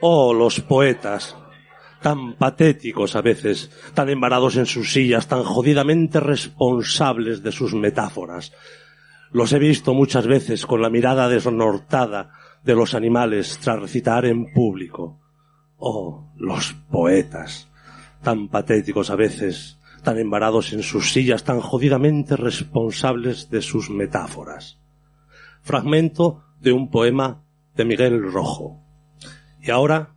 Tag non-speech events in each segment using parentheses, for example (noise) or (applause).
Oh, los poetas, tan patéticos a veces, tan embarados en sus sillas, tan jodidamente responsables de sus metáforas. Los he visto muchas veces con la mirada desnortada de los animales tras recitar en público. Oh, los poetas, tan patéticos a veces, tan embarados en sus sillas, tan jodidamente responsables de sus metáforas. Fragmento de un poema de Miguel Rojo. Y ahora,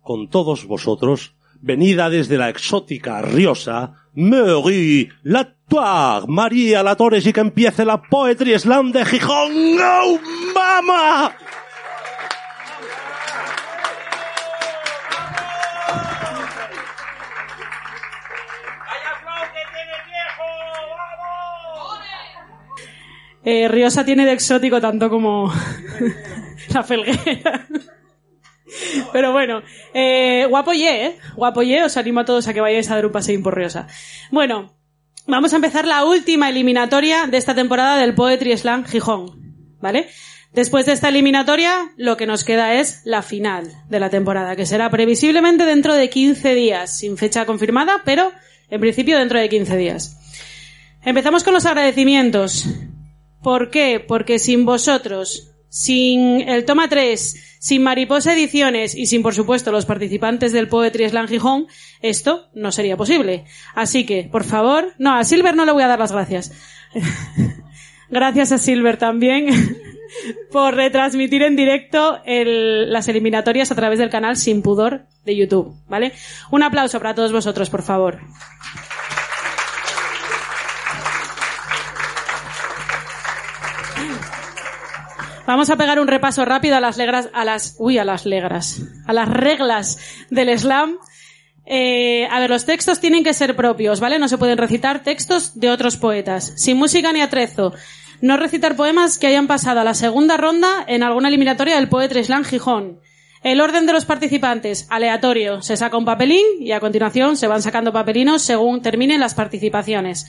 con todos vosotros, venida desde la exótica Riosa, Marie Latoir, María La Torres y que empiece la Poetry Slam de Gijón. ¡Oh, mama! Eh, Riosa tiene de exótico tanto como (laughs) la felguera. (laughs) Pero bueno, eh, guapo ye, ¿eh? Guapo ye, os animo a todos a que vayáis a dar un paseín por Riosa. Bueno, vamos a empezar la última eliminatoria de esta temporada del Poetry Slam Gijón, ¿vale? Después de esta eliminatoria, lo que nos queda es la final de la temporada, que será previsiblemente dentro de 15 días, sin fecha confirmada, pero en principio dentro de 15 días. Empezamos con los agradecimientos. ¿Por qué? Porque sin vosotros, sin el Toma 3, sin Mariposa Ediciones y sin, por supuesto, los participantes del Poetry Slam Gijón, esto no sería posible. Así que, por favor, no, a Silver no le voy a dar las gracias. (laughs) gracias a Silver también (laughs) por retransmitir en directo las eliminatorias a través del canal Sin Pudor de YouTube, ¿vale? Un aplauso para todos vosotros, por favor. Vamos a pegar un repaso rápido a las legras, a las, uy, a las legras, a las reglas del slam. Eh, a ver, los textos tienen que ser propios, ¿vale? No se pueden recitar textos de otros poetas. Sin música ni atrezo. No recitar poemas que hayan pasado a la segunda ronda en alguna eliminatoria del Poetry Slam Gijón. El orden de los participantes, aleatorio. Se saca un papelín y a continuación se van sacando papelinos según terminen las participaciones.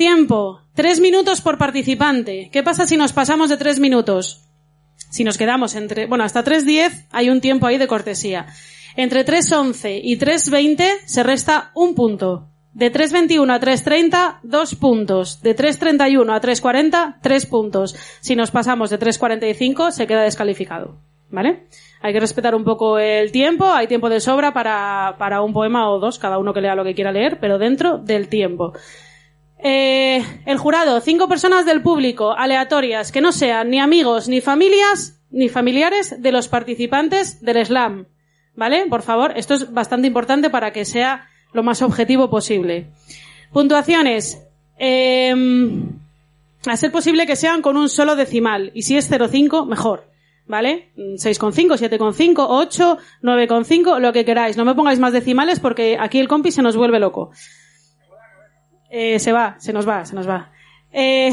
Tiempo. Tres minutos por participante. ¿Qué pasa si nos pasamos de tres minutos? Si nos quedamos entre, bueno, hasta 3.10 hay un tiempo ahí de cortesía. Entre 3.11 y 3.20 se resta un punto. De 3.21 a 3.30, dos puntos. De 3.31 a 3.40, tres puntos. Si nos pasamos de 3.45, se queda descalificado. ¿Vale? Hay que respetar un poco el tiempo. Hay tiempo de sobra para, para un poema o dos, cada uno que lea lo que quiera leer, pero dentro del tiempo. Eh, el jurado, cinco personas del público, aleatorias, que no sean ni amigos, ni familias, ni familiares de los participantes del slam. ¿Vale? Por favor, esto es bastante importante para que sea lo más objetivo posible. Puntuaciones. Eh, a ser posible que sean con un solo decimal. Y si es 0,5, mejor. ¿Vale? Mm, 6,5, 7,5, 8, 9,5, lo que queráis. No me pongáis más decimales porque aquí el compi se nos vuelve loco. Eh, se va, se nos va, se nos va. Eh,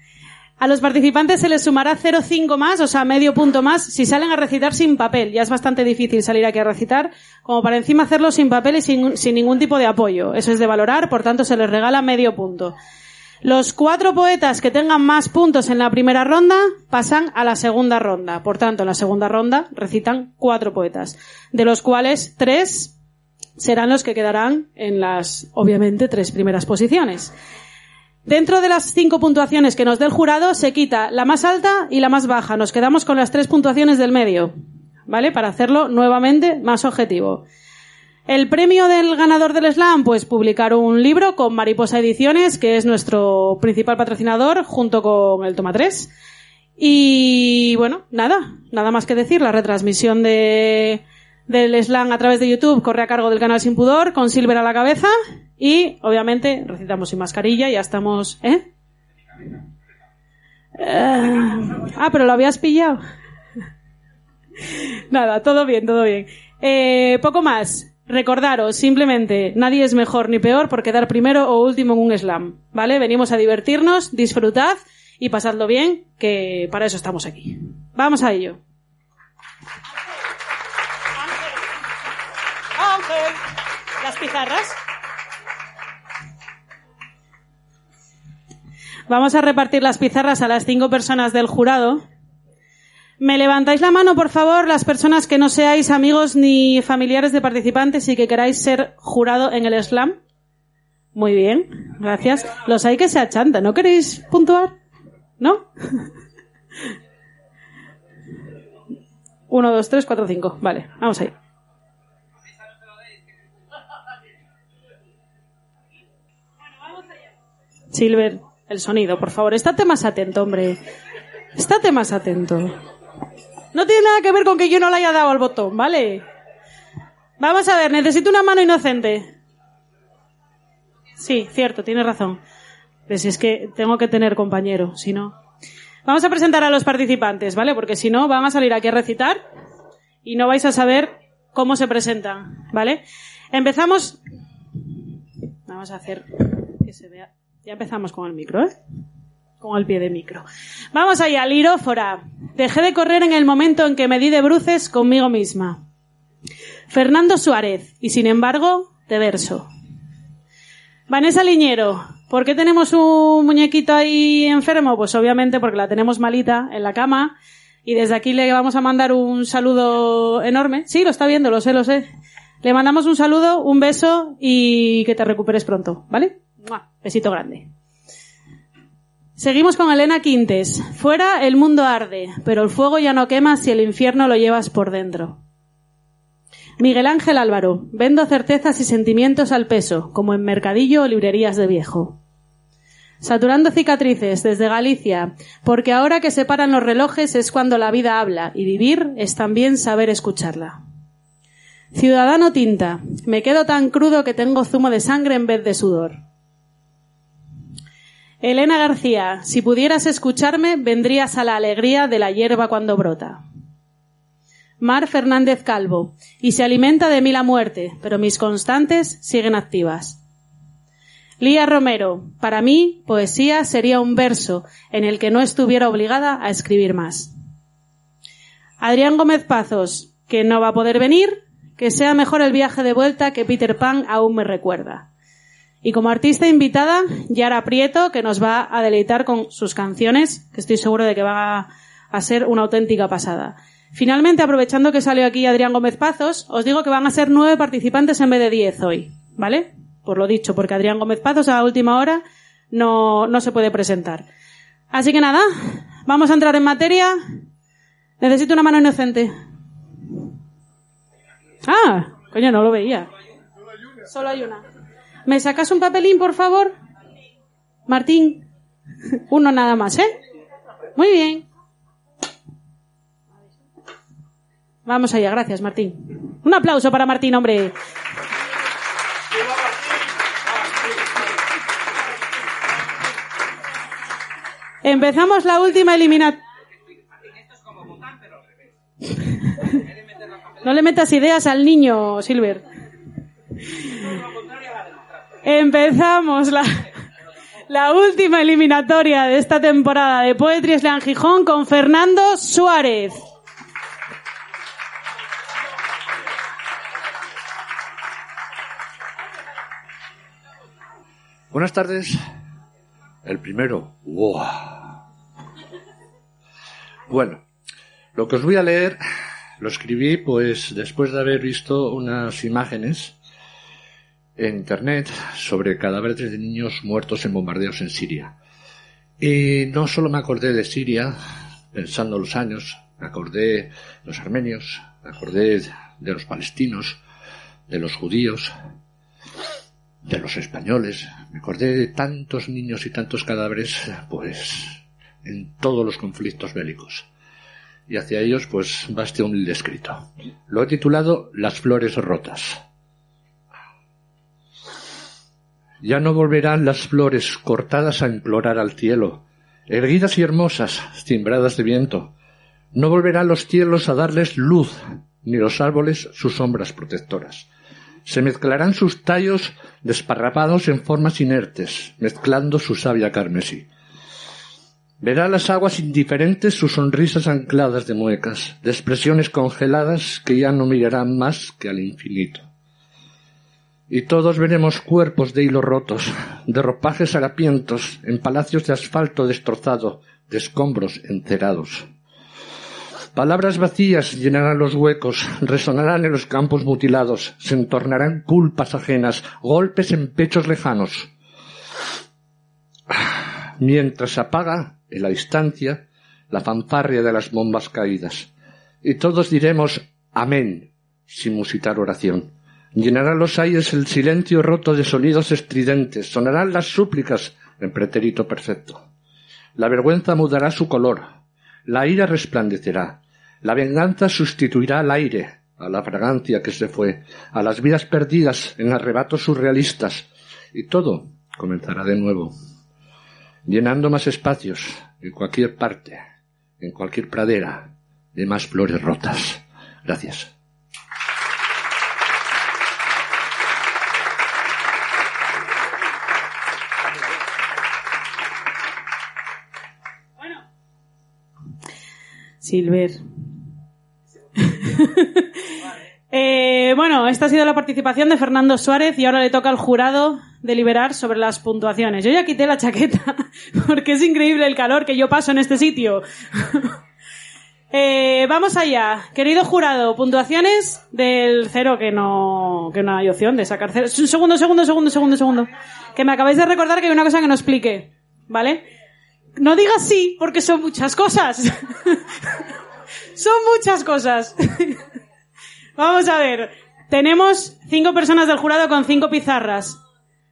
(laughs) a los participantes se les sumará 0,5 más, o sea, medio punto más, si salen a recitar sin papel. Ya es bastante difícil salir aquí a recitar, como para encima hacerlo sin papel y sin, sin ningún tipo de apoyo. Eso es de valorar, por tanto se les regala medio punto. Los cuatro poetas que tengan más puntos en la primera ronda pasan a la segunda ronda. Por tanto, en la segunda ronda recitan cuatro poetas, de los cuales tres serán los que quedarán en las, obviamente, tres primeras posiciones. Dentro de las cinco puntuaciones que nos dé el jurado, se quita la más alta y la más baja. Nos quedamos con las tres puntuaciones del medio. ¿Vale? Para hacerlo nuevamente más objetivo. El premio del ganador del slam, pues publicar un libro con Mariposa Ediciones, que es nuestro principal patrocinador, junto con el Toma 3. Y bueno, nada, nada más que decir. La retransmisión de, del slam a través de YouTube corre a cargo del canal Sin Pudor, con Silver a la cabeza. Y obviamente recitamos sin mascarilla, ya estamos, ¿eh? Eh, ah, pero lo habías pillado. (laughs) Nada, todo bien, todo bien. Eh, poco más. Recordaros, simplemente, nadie es mejor ni peor por quedar primero o último en un slam. ¿Vale? Venimos a divertirnos, disfrutad y pasadlo bien, que para eso estamos aquí. Vamos a ello. Ángel, las pizarras. Vamos a repartir las pizarras a las cinco personas del jurado Me levantáis la mano, por favor, las personas que no seáis amigos ni familiares de participantes y que queráis ser jurado en el slam. Muy bien, gracias. Los hay que se achantan. ¿No queréis puntuar? ¿No? (laughs) Uno, dos, tres, cuatro, cinco. Vale, vamos ahí. Silver, el sonido, por favor. Estate más atento, hombre. Estate más atento. No tiene nada que ver con que yo no le haya dado al botón, ¿vale? Vamos a ver, necesito una mano inocente. Sí, cierto, tienes razón. Pues es que tengo que tener compañero, si no. Vamos a presentar a los participantes, ¿vale? Porque si no, van a salir aquí a recitar y no vais a saber cómo se presentan, ¿vale? Empezamos. Vamos a hacer que se vea. Ya empezamos con el micro, ¿eh? Con el pie de micro. Vamos allá, lirófora. Dejé de correr en el momento en que me di de bruces conmigo misma. Fernando Suárez. Y sin embargo, de verso. Vanessa Liñero. ¿Por qué tenemos un muñequito ahí enfermo? Pues obviamente porque la tenemos malita en la cama. Y desde aquí le vamos a mandar un saludo enorme. Sí, lo está viendo, lo sé, lo sé. Le mandamos un saludo, un beso y que te recuperes pronto, ¿vale? Besito grande. Seguimos con Elena Quintes. Fuera el mundo arde, pero el fuego ya no quema si el infierno lo llevas por dentro. Miguel Ángel Álvaro. Vendo certezas y sentimientos al peso, como en mercadillo o librerías de viejo. Saturando cicatrices desde Galicia, porque ahora que se paran los relojes es cuando la vida habla y vivir es también saber escucharla. Ciudadano Tinta. Me quedo tan crudo que tengo zumo de sangre en vez de sudor. Elena García, si pudieras escucharme, vendrías a la alegría de la hierba cuando brota. Mar Fernández Calvo, y se alimenta de mí la muerte, pero mis constantes siguen activas. Lía Romero, para mí, poesía sería un verso en el que no estuviera obligada a escribir más. Adrián Gómez Pazos, que no va a poder venir, que sea mejor el viaje de vuelta que Peter Pan aún me recuerda. Y como artista invitada, Yara Prieto, que nos va a deleitar con sus canciones, que estoy seguro de que va a ser una auténtica pasada. Finalmente, aprovechando que salió aquí Adrián Gómez Pazos, os digo que van a ser nueve participantes en vez de diez hoy, ¿vale? Por lo dicho, porque Adrián Gómez Pazos a última hora no, no se puede presentar. Así que nada, vamos a entrar en materia. Necesito una mano inocente. Ah, coño, no lo veía. Solo hay una. ¿Me sacas un papelín, por favor? Martín. Uno nada más, ¿eh? Muy bien. Vamos allá, gracias, Martín. Un aplauso para Martín, hombre. Empezamos la última eliminatoria. (laughs) No le metas ideas al niño, Silver. Empezamos (laughs) la, última eliminatoria de esta temporada de Poetry Slam Gijón con Fernando Suárez. Buenas tardes. El primero. ¡Wow! Bueno, lo que os voy a leer lo escribí pues después de haber visto unas imágenes en Internet sobre cadáveres de niños muertos en bombardeos en Siria. Y no solo me acordé de Siria, pensando los años, me acordé de los armenios, me acordé de los palestinos, de los judíos, de los españoles, me acordé de tantos niños y tantos cadáveres, pues, en todos los conflictos bélicos. Y hacia ellos, pues, va este humilde escrito. Lo he titulado Las flores rotas. Ya no volverán las flores cortadas a implorar al cielo, erguidas y hermosas, cimbradas de viento. No volverán los cielos a darles luz, ni los árboles sus sombras protectoras. Se mezclarán sus tallos desparrapados en formas inertes, mezclando su savia carmesí. Verá las aguas indiferentes sus sonrisas ancladas de muecas, de expresiones congeladas que ya no mirarán más que al infinito y todos veremos cuerpos de hilo rotos, de ropajes harapientos, en palacios de asfalto destrozado, de escombros encerados. Palabras vacías llenarán los huecos, resonarán en los campos mutilados, se entornarán culpas ajenas, golpes en pechos lejanos. Mientras apaga en la distancia la fanfarria de las bombas caídas. Y todos diremos Amén, sin musitar oración. Llenarán los aires el silencio roto de sonidos estridentes, sonarán las súplicas en pretérito perfecto. La vergüenza mudará su color, la ira resplandecerá, la venganza sustituirá al aire, a la fragancia que se fue, a las vidas perdidas en arrebatos surrealistas, y todo comenzará de nuevo, llenando más espacios en cualquier parte, en cualquier pradera, de más flores rotas. Gracias. Silver. (laughs) Eh, bueno, esta ha sido la participación de Fernando Suárez y ahora le toca al jurado deliberar sobre las puntuaciones. Yo ya quité la chaqueta (laughs) porque es increíble el calor que yo paso en este sitio. (laughs) Eh, vamos allá. Querido jurado, puntuaciones del cero que no, que no hay opción de sacar cero. Un segundo, segundo, segundo, segundo, segundo. Que me acabáis de recordar que hay una cosa que no explique. ¿Vale? No digas sí, porque son muchas cosas. (laughs) son muchas cosas. (laughs) Vamos a ver. Tenemos cinco personas del jurado con cinco pizarras.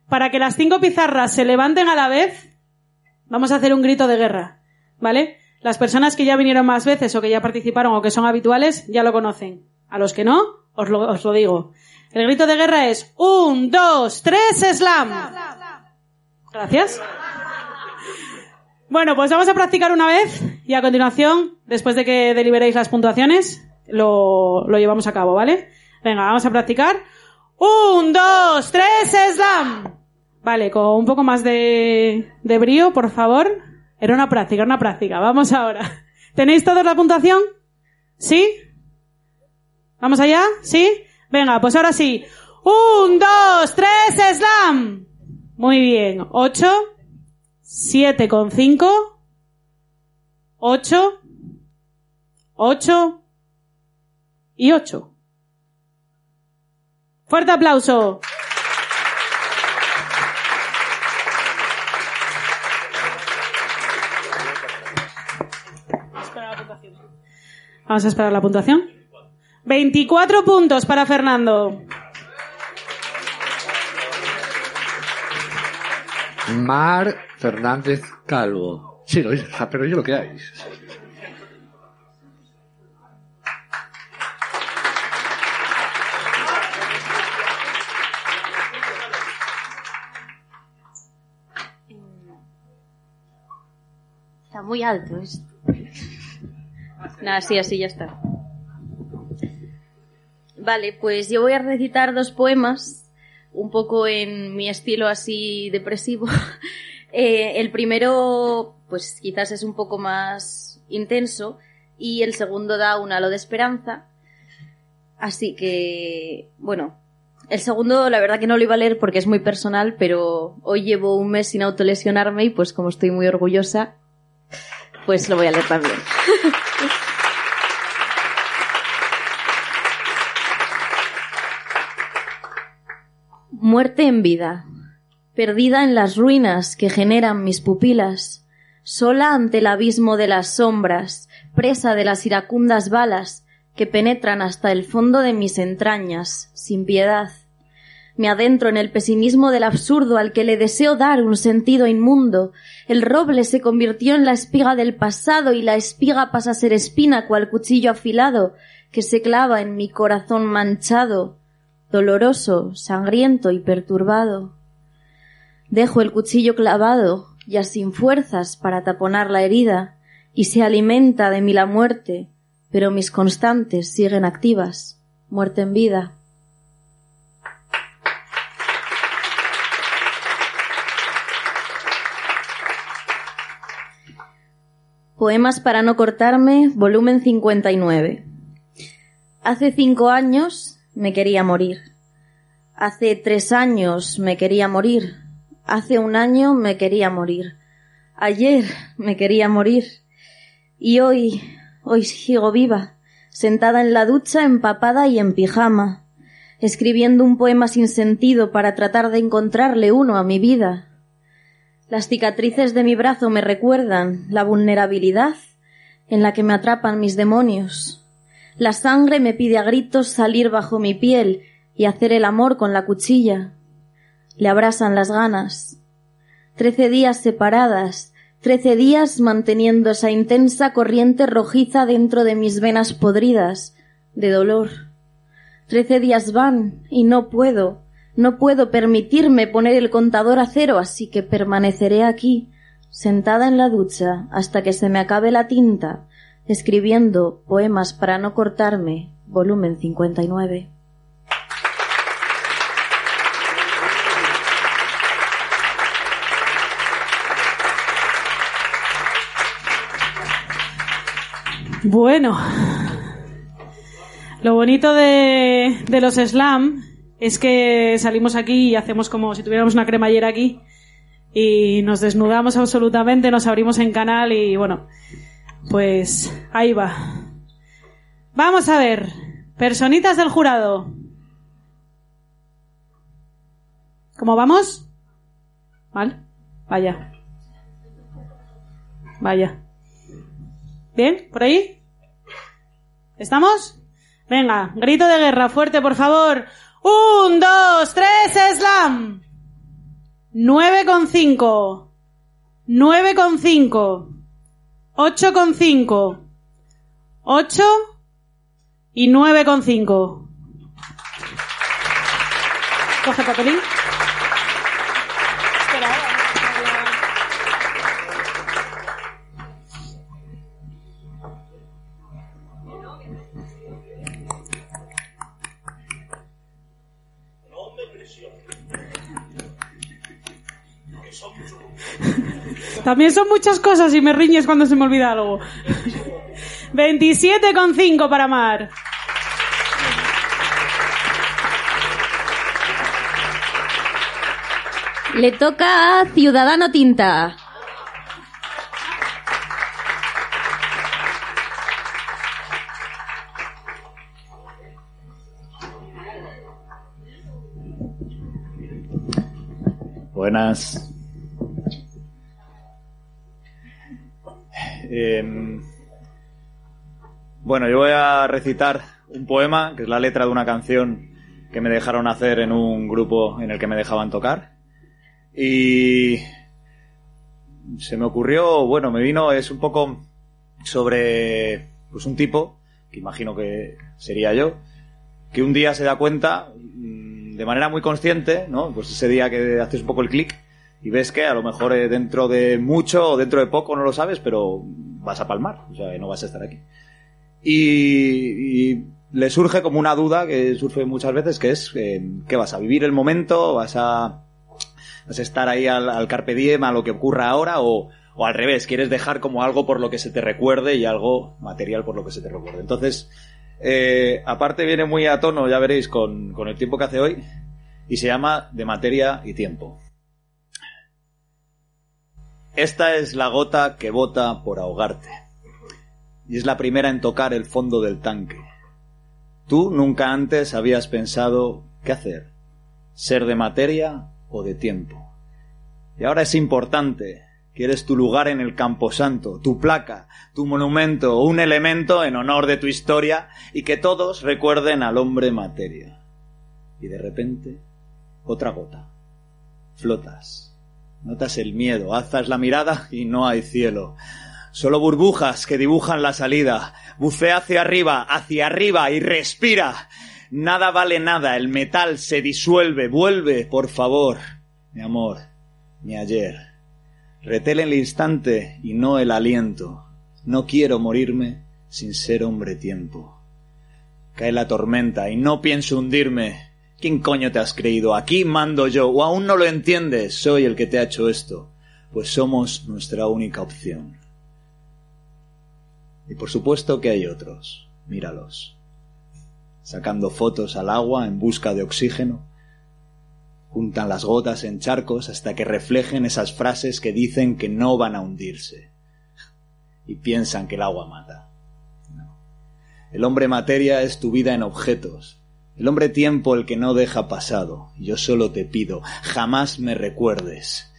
Para que las cinco pizarras se levanten a la vez, vamos a hacer un grito de guerra. ¿Vale? Las personas que ya vinieron más veces o que ya participaron o que son habituales ya lo conocen. A los que no, os lo, os lo digo. El grito de guerra es un, dos, tres, slam. Gracias. Bueno, pues vamos a practicar una vez y a continuación, después de que deliberéis las puntuaciones, lo, lo llevamos a cabo, ¿vale? Venga, vamos a practicar. Un, dos, tres, slam. Vale, con un poco más de, de brío, por favor. Era una práctica, una práctica. Vamos ahora. ¿Tenéis toda la puntuación? ¿Sí? ¿Vamos allá? ¿Sí? Venga, pues ahora sí. Un, dos, tres, slam. Muy bien. Ocho. 7 con 5, 8, 8 y 8. Fuerte aplauso. Vamos a esperar la puntuación. 24 puntos para Fernando. Mar Fernández Calvo. Sí, lo dice, pero yo lo que hay. Está muy alto esto. Nada, sí, así ya está. Vale, pues yo voy a recitar dos poemas, un poco en mi estilo así depresivo. Eh, el primero, pues quizás es un poco más intenso y el segundo da un halo de esperanza. Así que, bueno, el segundo la verdad que no lo iba a leer porque es muy personal, pero hoy llevo un mes sin autolesionarme y pues como estoy muy orgullosa, pues lo voy a leer también. (laughs) Muerte en vida. Perdida en las ruinas que generan mis pupilas, sola ante el abismo de las sombras, presa de las iracundas balas que penetran hasta el fondo de mis entrañas, sin piedad. Me adentro en el pesimismo del absurdo al que le deseo dar un sentido inmundo. El roble se convirtió en la espiga del pasado y la espiga pasa a ser espina cual cuchillo afilado que se clava en mi corazón manchado, doloroso, sangriento y perturbado. Dejo el cuchillo clavado, ya sin fuerzas para taponar la herida, y se alimenta de mí la muerte, pero mis constantes siguen activas, muerte en vida. Poemas para no cortarme, volumen 59. Hace cinco años me quería morir. Hace tres años me quería morir. Hace un año me quería morir. Ayer me quería morir. Y hoy, hoy sigo viva, sentada en la ducha, empapada y en pijama, escribiendo un poema sin sentido para tratar de encontrarle uno a mi vida. Las cicatrices de mi brazo me recuerdan la vulnerabilidad en la que me atrapan mis demonios. La sangre me pide a gritos salir bajo mi piel y hacer el amor con la cuchilla. Le abrasan las ganas. Trece días separadas, trece días manteniendo esa intensa corriente rojiza dentro de mis venas podridas, de dolor. Trece días van y no puedo, no puedo permitirme poner el contador a cero, así que permaneceré aquí, sentada en la ducha, hasta que se me acabe la tinta, escribiendo Poemas para no cortarme, volumen 59. Bueno, lo bonito de, de los slam es que salimos aquí y hacemos como si tuviéramos una cremallera aquí y nos desnudamos absolutamente, nos abrimos en canal y bueno, pues ahí va. Vamos a ver, personitas del jurado. ¿Cómo vamos? ¿Mal? Vaya. Vaya. ¿Bien? ¿Por ahí? ¿Estamos? Venga, grito de guerra, fuerte, por favor. Un, dos, tres, slam. Nueve con cinco. Nueve con cinco. Ocho con cinco. Ocho y nueve con cinco. Coge papelín. También son muchas cosas y me riñes cuando se me olvida algo. (laughs) 27,5 para Mar. Le toca a Ciudadano Tinta. Buenas. Em, bueno, yo voy a recitar un poema, que es la letra de una canción que me dejaron hacer en un grupo en el que me dejaban tocar. Y se me ocurrió, bueno, me vino, es un poco sobre pues un tipo, que imagino que sería yo, que un día se da cuenta, mm, de manera muy consciente, ¿no? Pues ese día que haces un poco el clic, y ves que a lo mejor eh, dentro de mucho o dentro de poco no lo sabes, pero vas a palmar, o sea, no vas a estar aquí. Y, le surge como una duda que surge muchas veces, que es, eh, ¿qué vas a vivir el momento? ¿Vas a, vas a estar ahí al, carpe diem, a lo que ocurra ahora? O, o al revés, quieres dejar como algo por lo que se te recuerde y algo material por lo que se te recuerde. Entonces, eh, aparte viene muy a tono, ya veréis, con el tiempo que hace hoy, y se llama de materia y tiempo. Esta es la gota que bota por ahogarte. Y es la primera en tocar el fondo del tanque. Tú nunca antes habías pensado qué hacer, ser de materia o de tiempo. Y ahora es importante, quieres tu lugar en el camposanto, tu placa, tu monumento un elemento en honor de tu historia y que todos recuerden al hombre materia. Y de repente, otra gota. Flotas Notas el miedo, alzas la mirada y no hay cielo. Solo burbujas que dibujan la salida. Bucea hacia arriba, hacia arriba y respira. Nada vale nada, el metal se disuelve. Vuelve, por favor, mi amor, mi ayer. Retele el instante y no el aliento. No quiero morirme sin ser hombre tiempo. Cae la tormenta y no pienso hundirme. ¿Quién coño te has creído? Aquí mando yo. ¿O aún no lo entiendes? Soy el que te ha hecho esto. Pues somos nuestra única opción. Y por supuesto que hay otros. Míralos. Sacando fotos al agua en busca de oxígeno. Juntan las gotas en charcos hasta que reflejen esas frases que dicen que no van a hundirse. Y piensan que el agua mata. El hombre materia es tu vida en objetos. El hombre tiempo el que no deja pasado. Yo solo te pido, jamás me recuerdes.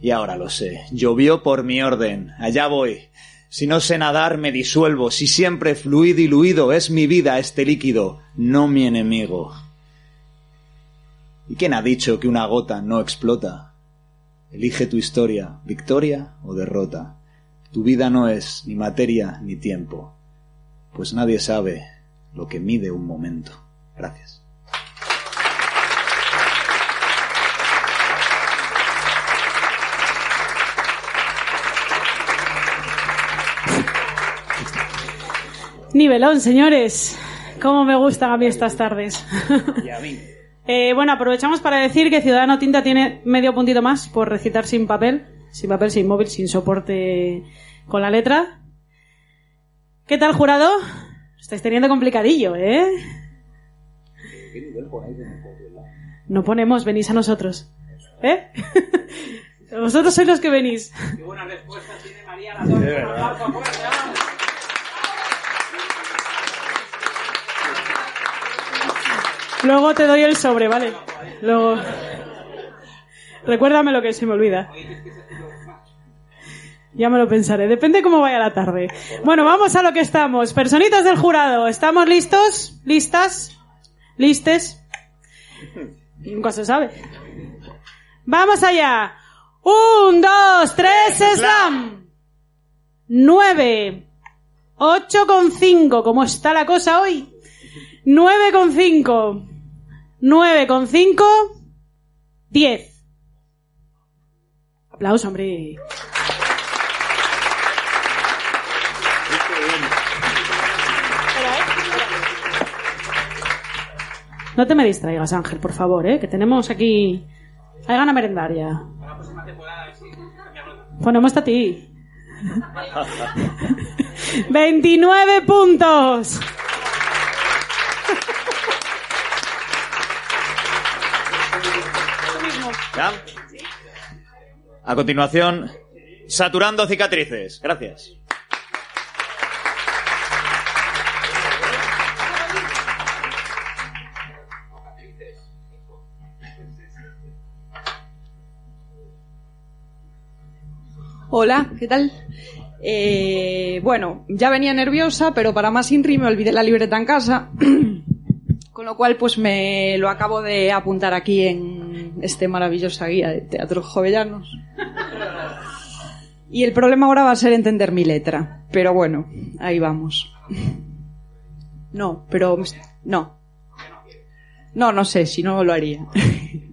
Y ahora lo sé. Llovió por mi orden. Allá voy. Si no sé nadar, me disuelvo. Si siempre fluid diluido es mi vida este líquido, no mi enemigo. ¿Y quién ha dicho que una gota no explota? Elige tu historia, victoria o derrota. Tu vida no es ni materia ni tiempo, pues nadie sabe lo que mide un momento. Gracias. Nivelón, señores. ¿Cómo me gustan a mí estas tardes? (laughs) Eh, bueno, aprovechamos para decir que Ciudadano Tinta tiene medio puntito más por recitar sin papel, sin papel, sin móvil, sin soporte con la letra. ¿Qué tal, jurado? Estáis teniendo complicadillo, ¿eh? No ponemos, venís a nosotros. ¿Eh? (laughs) Vosotros sois los que venís. Qué buena respuesta tiene María Luego te doy el sobre, ¿vale? Luego. Recuérdame lo que se me olvida. Ya me lo pensaré. Depende cómo vaya la tarde. Bueno, vamos a lo que estamos. Personitas del jurado. ¿Estamos listos? ¿Listas? ¿Listes? Nunca se sabe. Vamos allá. Un, dos, tres, slam. Nueve. Ocho con cinco. ¿Cómo está la cosa hoy? 9,5. 9,5. 10. Aplauso, hombre. No te me distraigas, Ángel, por favor, ¿eh? que tenemos aquí. Hay gana merendar ya. Ponemos a ti. (laughs) 29 puntos. A continuación, saturando cicatrices. Gracias. Hola, ¿qué tal? Eh, bueno, ya venía nerviosa, pero para más INRI me olvidé la libreta en casa. (clears throat) Con lo cual, pues me lo acabo de apuntar aquí en este maravillosa guía de teatros jovellanos. Y el problema ahora va a ser entender mi letra. Pero bueno, ahí vamos. No, pero no. No, no sé, si no lo haría. (laughs)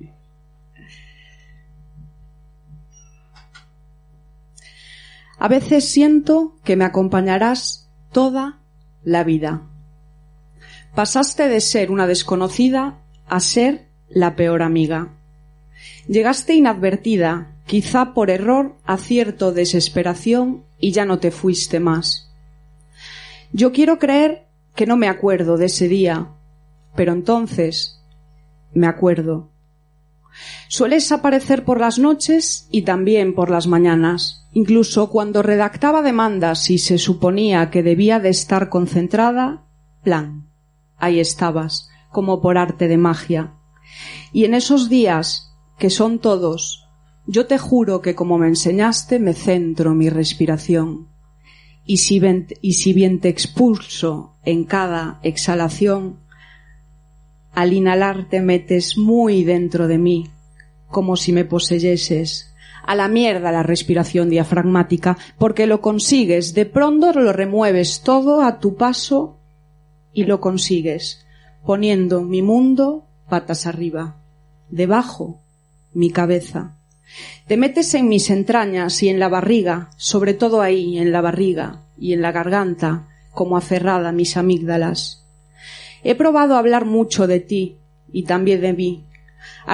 A veces siento que me acompañarás toda la vida Pasaste de ser una desconocida a ser la peor amiga. Llegaste inadvertida, quizá por error, acierto, desesperación, y ya no te fuiste más. Yo quiero creer que no me acuerdo de ese día, pero entonces me acuerdo. Sueles aparecer por las noches y también por las mañanas, incluso cuando redactaba demandas y se suponía que debía de estar concentrada, plan ahí estabas, como por arte de magia. Y en esos días, que son todos, yo te juro que como me enseñaste me centro mi respiración. Y si, bien te expulso en cada exhalación, al inhalar te metes muy dentro de mí, como si me poseyeses. A la mierda la respiración diafragmática, porque lo consigues, de pronto lo remueves todo a tu paso y lo consigues, poniendo mi mundo patas arriba, debajo mi cabeza. Te metes en mis entrañas y en la barriga, sobre todo ahí, en la barriga y en la garganta, como aferrada mis amígdalas. He probado a hablar mucho de ti y también de mí, a,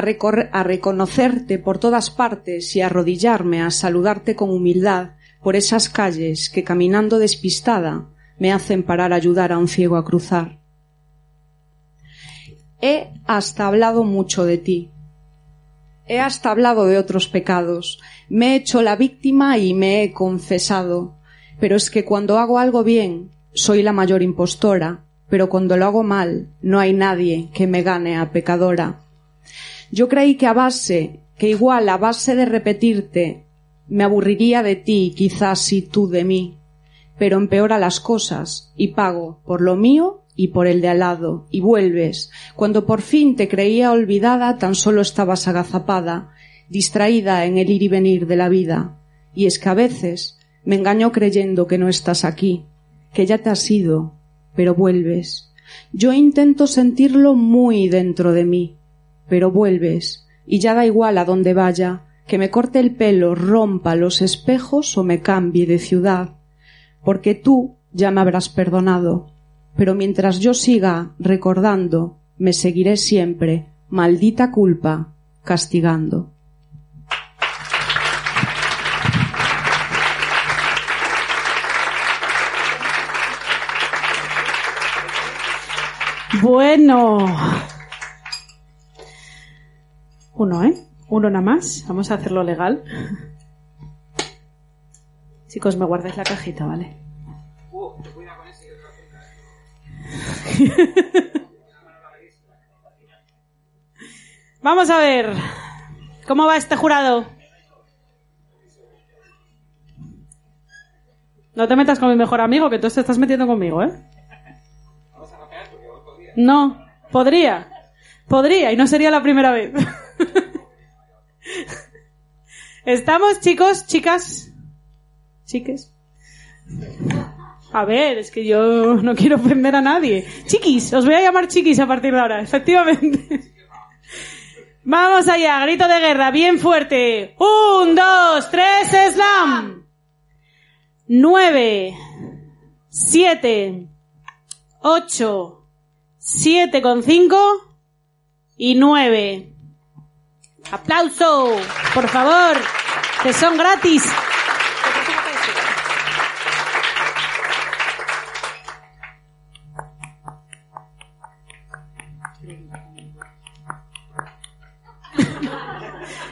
reconocerte por todas partes y a arrodillarme a saludarte con humildad por esas calles que caminando despistada me hacen parar a ayudar a un ciego a cruzar. He hasta hablado mucho de ti. He hasta hablado de otros pecados. Me he hecho la víctima y me he confesado. Pero es que cuando hago algo bien, soy la mayor impostora, pero cuando lo hago mal, no hay nadie que me gane a pecadora. Yo creí que a base, que igual a base de repetirte, me aburriría de ti, quizás y tú de mí, pero empeora las cosas y pago por lo mío y por el de al lado, y vuelves. Cuando por fin te creía olvidada, tan solo estabas agazapada, distraída en el ir y venir de la vida. Y es que a veces me engaño creyendo que no estás aquí, que ya te has ido, pero vuelves. Yo intento sentirlo muy dentro de mí, pero vuelves, y ya da igual a dónde vaya, que me corte el pelo, rompa los espejos o me cambie de ciudad, porque tú ya me habrás perdonado, pero mientras yo siga recordando, me seguiré siempre, maldita culpa, castigando. Bueno. Uno, ¿eh? Uno nada más. Vamos a hacerlo legal. Chicos, me guardáis la cajita, ¿vale? (laughs) Vamos a ver. ¿Cómo va este jurado? No te metas con mi mejor amigo, que tú te estás metiendo conmigo, ¿eh? No, podría. Podría, y no sería la primera vez. (laughs) ¿Estamos, chicos, chicas? ¿Chiques? A ver, es que yo no quiero ofender a nadie. Chiquis, os voy a llamar chiquis a partir de ahora, efectivamente. Vamos allá, grito de guerra, bien fuerte. Un, dos, tres, slam. Nueve, siete, ocho, siete con cinco y nueve. Aplauso, por favor, que son gratis.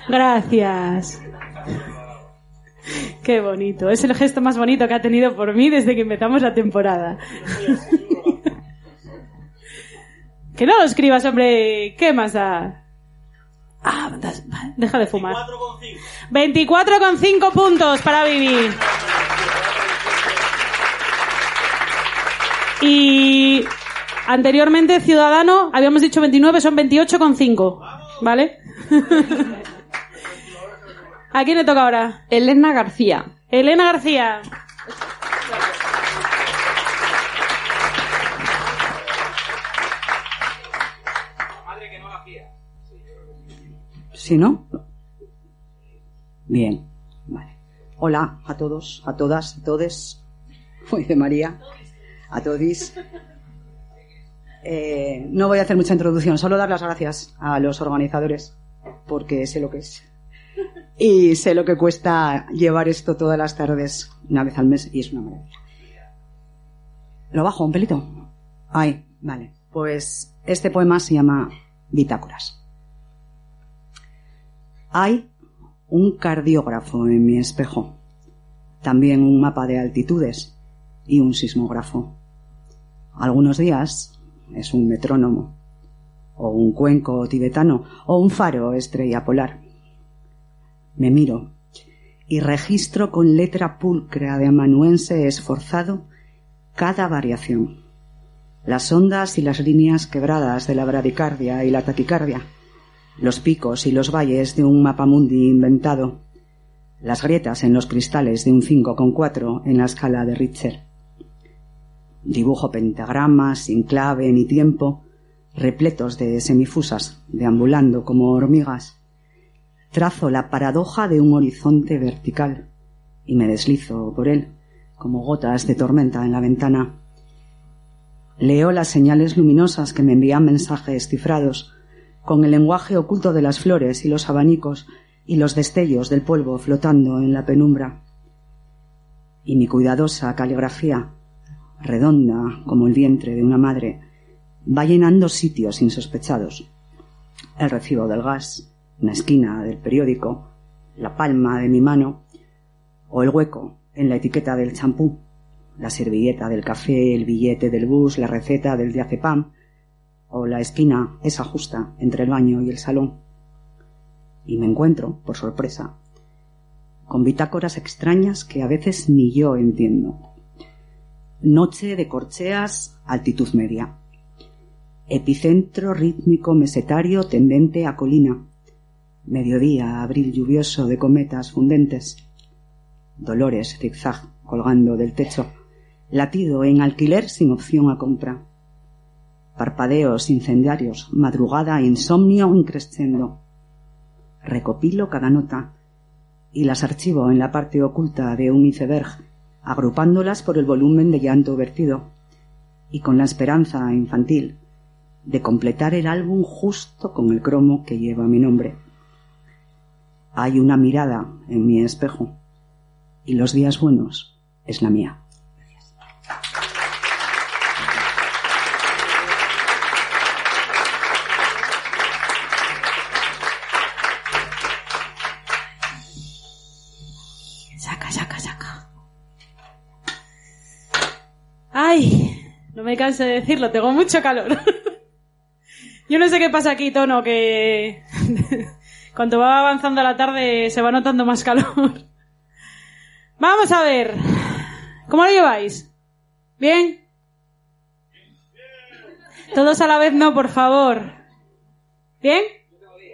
Gracias. Qué bonito. Es el gesto más bonito que ha tenido por mí desde que empezamos la temporada. Que no lo escribas, hombre. ¿Qué más da? Ah, deja de fumar. 24,5 puntos para Vivi. Y anteriormente Ciudadano, habíamos dicho 29, son 28,5. ¿Vale? (laughs) ¿A quién le toca ahora? Elena García. Elena García. ¿Sí, no? Bien, vale. Hola a todos, a todas, a todes. (laughs) Uy, de María. A todis. Eh, no voy a hacer mucha introducción, solo dar las gracias a los organizadores, porque sé lo que es. Y sé lo que cuesta llevar esto todas las tardes, una vez al mes, y es una maravilla. ¿Lo bajo un pelito? Ay, vale. Pues este poema se llama Bitácoras. Hay un cardiógrafo en mi espejo, también un mapa de altitudes y un sismógrafo. Algunos días es un metrónomo, o un cuenco tibetano, o un faro estrella polar. Me miro y registro con letra pulcra de amanuense esforzado cada variación. Las ondas y las líneas quebradas de la bradicardia y la taquicardia los picos y los valles de un mapamundi inventado, las grietas en los cristales de un 5,4 en la escala de Richter. Dibujo pentagramas sin clave ni tiempo, repletos de semifusas, deambulando como hormigas. Trazo la paradoja de un horizonte vertical y me deslizo por él, como gotas de tormenta en la ventana. Leo las señales luminosas que me envían mensajes cifrados, con el lenguaje oculto de las flores y los abanicos y los destellos del polvo flotando en la penumbra. Y mi cuidadosa caligrafía, redonda como el vientre de una madre, va llenando sitios insospechados. El recibo del gas, una esquina del periódico, la palma de mi mano o el hueco en la etiqueta del champú, la servilleta del café, el billete del bus, la receta del diazepam o la esquina esa justa entre el baño y el salón. Y me encuentro, por sorpresa, con bitácoras extrañas que a veces ni yo entiendo. Noche de corcheas, altitud media. Epicentro rítmico mesetario tendente a colina. Mediodía, abril lluvioso de cometas fundentes. Dolores zigzag colgando del techo. Latido en alquiler sin opción a compra. Parpadeos incendiarios, madrugada, insomnio increscendo. Recopilo cada nota y las archivo en la parte oculta de un iceberg, agrupándolas por el volumen de llanto vertido y con la esperanza infantil de completar el álbum justo con el cromo que lleva mi nombre. Hay una mirada en mi espejo y los días buenos es la mía. Canse de decirlo, tengo mucho calor. (laughs) Yo no sé qué pasa aquí, Tono, que (laughs) cuando va avanzando la tarde se va notando más calor. (laughs) Vamos a ver. ¿Cómo lo lleváis? ¿Bien? Todos a la vez no, por favor. ¿Bien?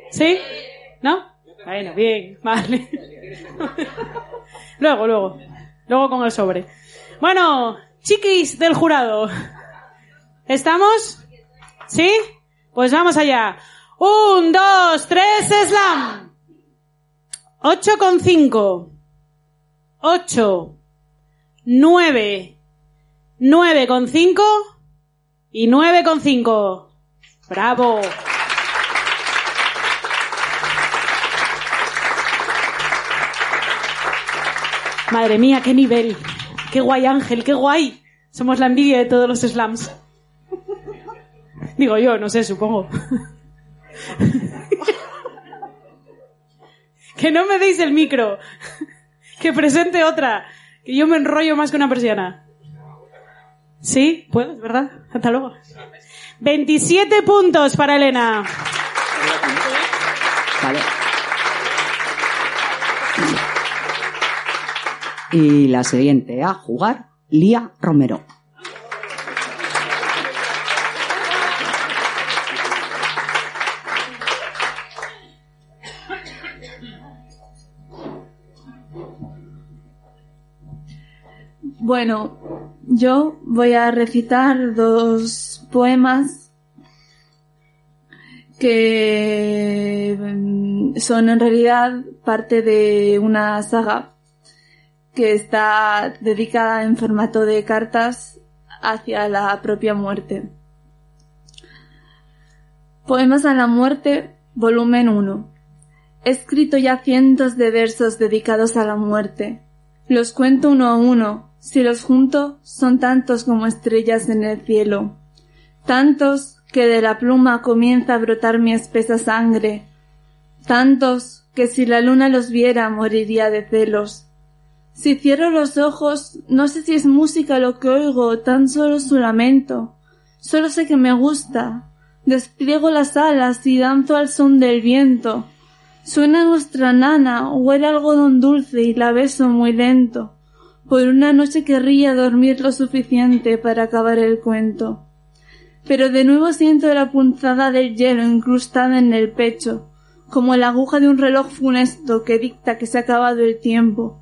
¿Sí? ¿No? Bueno, bien, vale. luego, luego. Luego con el sobre. Bueno, chiquis del jurado. ¿Estamos? ¿Sí? Pues vamos allá. Un, dos, tres, slam. Ocho con cinco. Ocho. Nueve. Nueve con cinco. Y nueve con cinco. Bravo. Madre mía, qué nivel. Qué guay Ángel, qué guay. Somos la envidia de todos los slams. (laughs) Digo yo, no sé, supongo. (laughs) que no me deis el micro. (laughs) que presente otra. Que yo me enrollo más que una persiana. Sí, puedes, ¿verdad? Hasta luego. 27 puntos para Elena. Vale. Y la siguiente a jugar, Lía Romero. Bueno, yo voy a recitar dos poemas que mm, son en realidad parte de una saga que está dedicada en formato de cartas hacia la propia muerte. Poemas a la muerte, volumen 1. He escrito ya cientos de versos dedicados a la muerte. Los cuento uno a uno, si los junto son tantos como estrellas en el cielo. Tantos que de la pluma comienza a brotar mi espesa sangre. Tantos que si la luna los viera moriría de celos. Si cierro los ojos, no sé si es música lo que oigo, tan solo su lamento. Solo sé que me gusta. Despliego las alas y danzo al son del viento. Suena nuestra nana, huele algodón dulce y la beso muy lento. Por una noche querría dormir lo suficiente para acabar el cuento. Pero de nuevo siento la punzada del hielo incrustada en el pecho, como la aguja de un reloj funesto que dicta que se ha acabado el tiempo.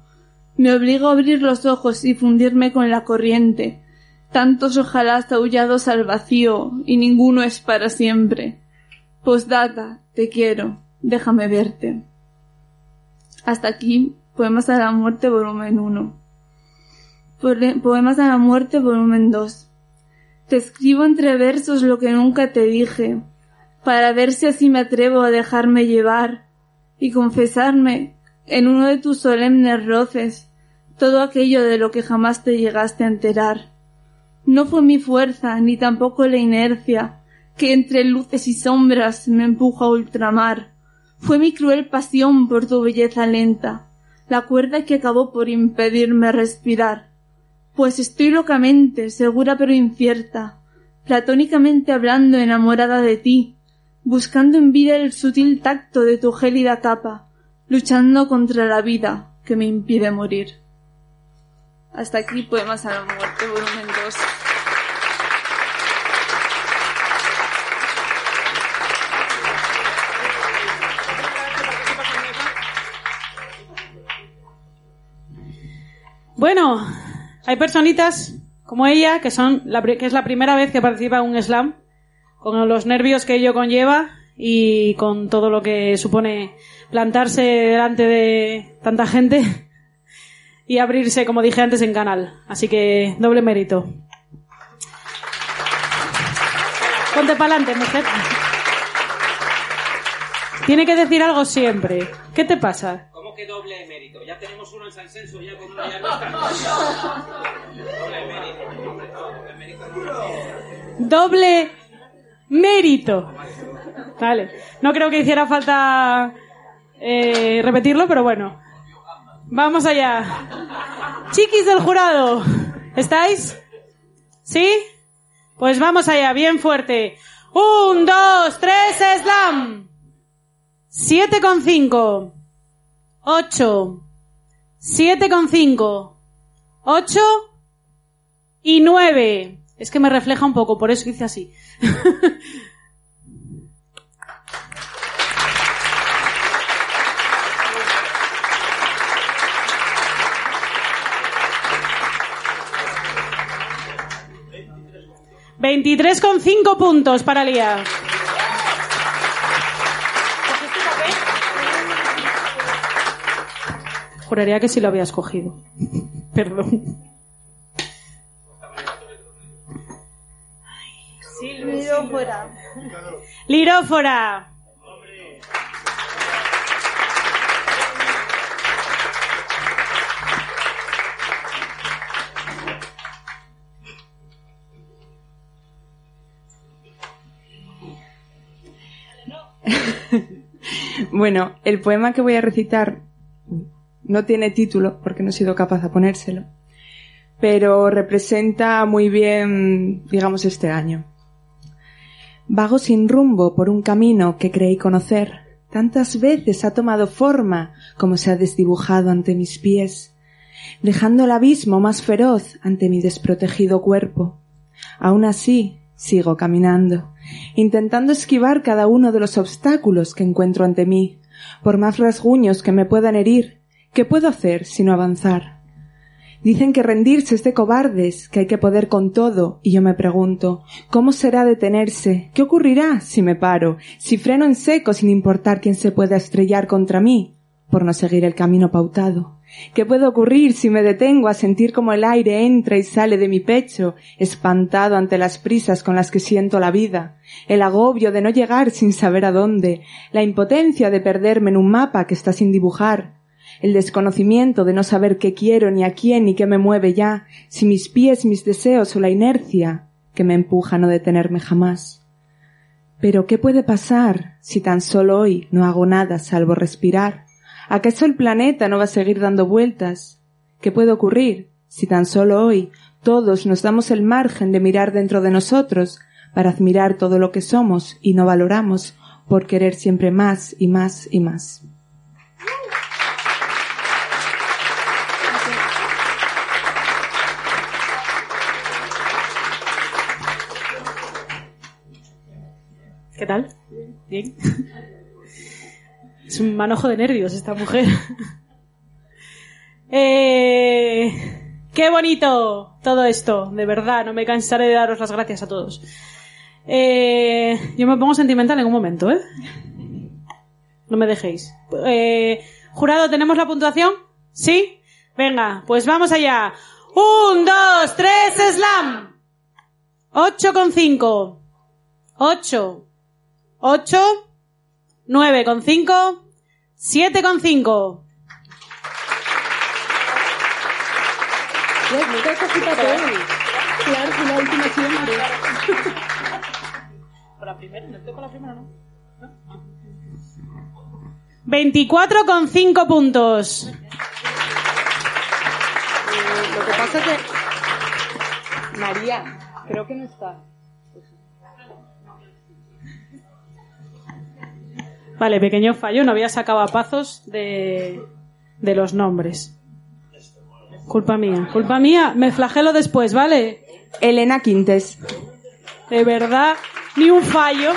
Me obligo a abrir los ojos y fundirme con la corriente. Tantos ojalá aullados al vacío y ninguno es para siempre. Postdata, te quiero, déjame verte. Hasta aquí, Poemas a la muerte, volumen 1. Poemas a la muerte, volumen 2. Te escribo entre versos lo que nunca te dije, para ver si así me atrevo a dejarme llevar y confesarme en uno de tus solemnes roces todo aquello de lo que jamás te llegaste a enterar. No fue mi fuerza, ni tampoco la inercia, que entre luces y sombras me empuja a ultramar. Fue mi cruel pasión por tu belleza lenta, la cuerda que acabó por impedirme respirar. Pues estoy locamente, segura pero incierta, platónicamente hablando enamorada de ti, buscando en vida el sutil tacto de tu gélida capa, luchando contra la vida que me impide morir. Hasta aquí Poemas a la Muerte, volumen 2. Bueno, hay personitas como ella que son la, que es la primera vez que participa en un slam con los nervios que ello conlleva y con todo lo que supone plantarse delante de tanta gente (laughs) y abrirse, como dije antes, en canal. Así que doble mérito. Ponte pa'lante, mujer. Tiene que decir algo siempre. ¿Qué te pasa? ¿Cómo que doble mérito? Ya tenemos uno en San Censo, ya con uno ya no está. (laughs) Doble mérito. Doble mérito. Vale. No creo que hiciera falta eh, repetirlo, pero bueno. Vamos allá. Chiquis del jurado. ¿Estáis? ¿Sí? Pues vamos allá, bien fuerte. Un, dos, tres, slam. Siete con cinco. Ocho. Siete con cinco. Ocho. Y nueve. Es que me refleja un poco, por eso hice así. (laughs) Veintitrés con cinco puntos para Lía. Juraría que sí lo habías cogido. Perdón. fuera. Lirófora. Bueno, el poema que voy a recitar no tiene título porque no he sido capaz de ponérselo, pero representa muy bien, digamos, este año. Vago sin rumbo por un camino que creí conocer. Tantas veces ha tomado forma como se ha desdibujado ante mis pies, dejando el abismo más feroz ante mi desprotegido cuerpo. Aún así, sigo caminando, intentando esquivar cada uno de los obstáculos que encuentro ante mí, por más rasguños que me puedan herir. ¿Qué puedo hacer sino avanzar? Dicen que rendirse es de cobardes, que hay que poder con todo, y yo me pregunto, ¿cómo será detenerse? ¿Qué ocurrirá si me paro? Si freno en seco sin importar quién se pueda estrellar contra mí, por no seguir el camino pautado. ¿Qué puede ocurrir si me detengo a sentir como el aire entra y sale de mi pecho, espantado ante las prisas con las que siento la vida, el agobio de no llegar sin saber a dónde, la impotencia de perderme en un mapa que está sin dibujar, el desconocimiento de no saber qué quiero ni a quién ni qué me mueve ya, si mis pies, mis deseos o la inercia que me empuja a no detenerme jamás. Pero ¿qué puede pasar si tan solo hoy no hago nada salvo respirar? ¿Acaso el planeta no va a seguir dando vueltas? ¿Qué puede ocurrir si tan solo hoy todos nos damos el margen de mirar dentro de nosotros para admirar todo lo que somos y no valoramos por querer siempre más y más y más? ¿Qué tal? Bien. Es un manojo de nervios esta mujer. (laughs) Eh, qué bonito todo esto, de verdad. No me cansaré de daros las gracias a todos. Eh, yo me pongo sentimental en un momento, ¿eh? No me dejéis. Eh, jurado, ¿tenemos la puntuación? ¿Sí? Venga, pues vamos allá. Un, dos, tres, slam. Ocho con cinco. Ocho. 8, 9 con 5, 7 con 5. Claro, que la última. (laughs) Con la primera, no estoy con la primera, ¿no? 24 con 5 puntos. Lo que pasa es que María, creo que no está. Vale, pequeño fallo, no había sacado a pazos de, de los nombres. Culpa mía, culpa mía, me flagelo después, ¿vale? Elena Quintes. De verdad, ni un fallo.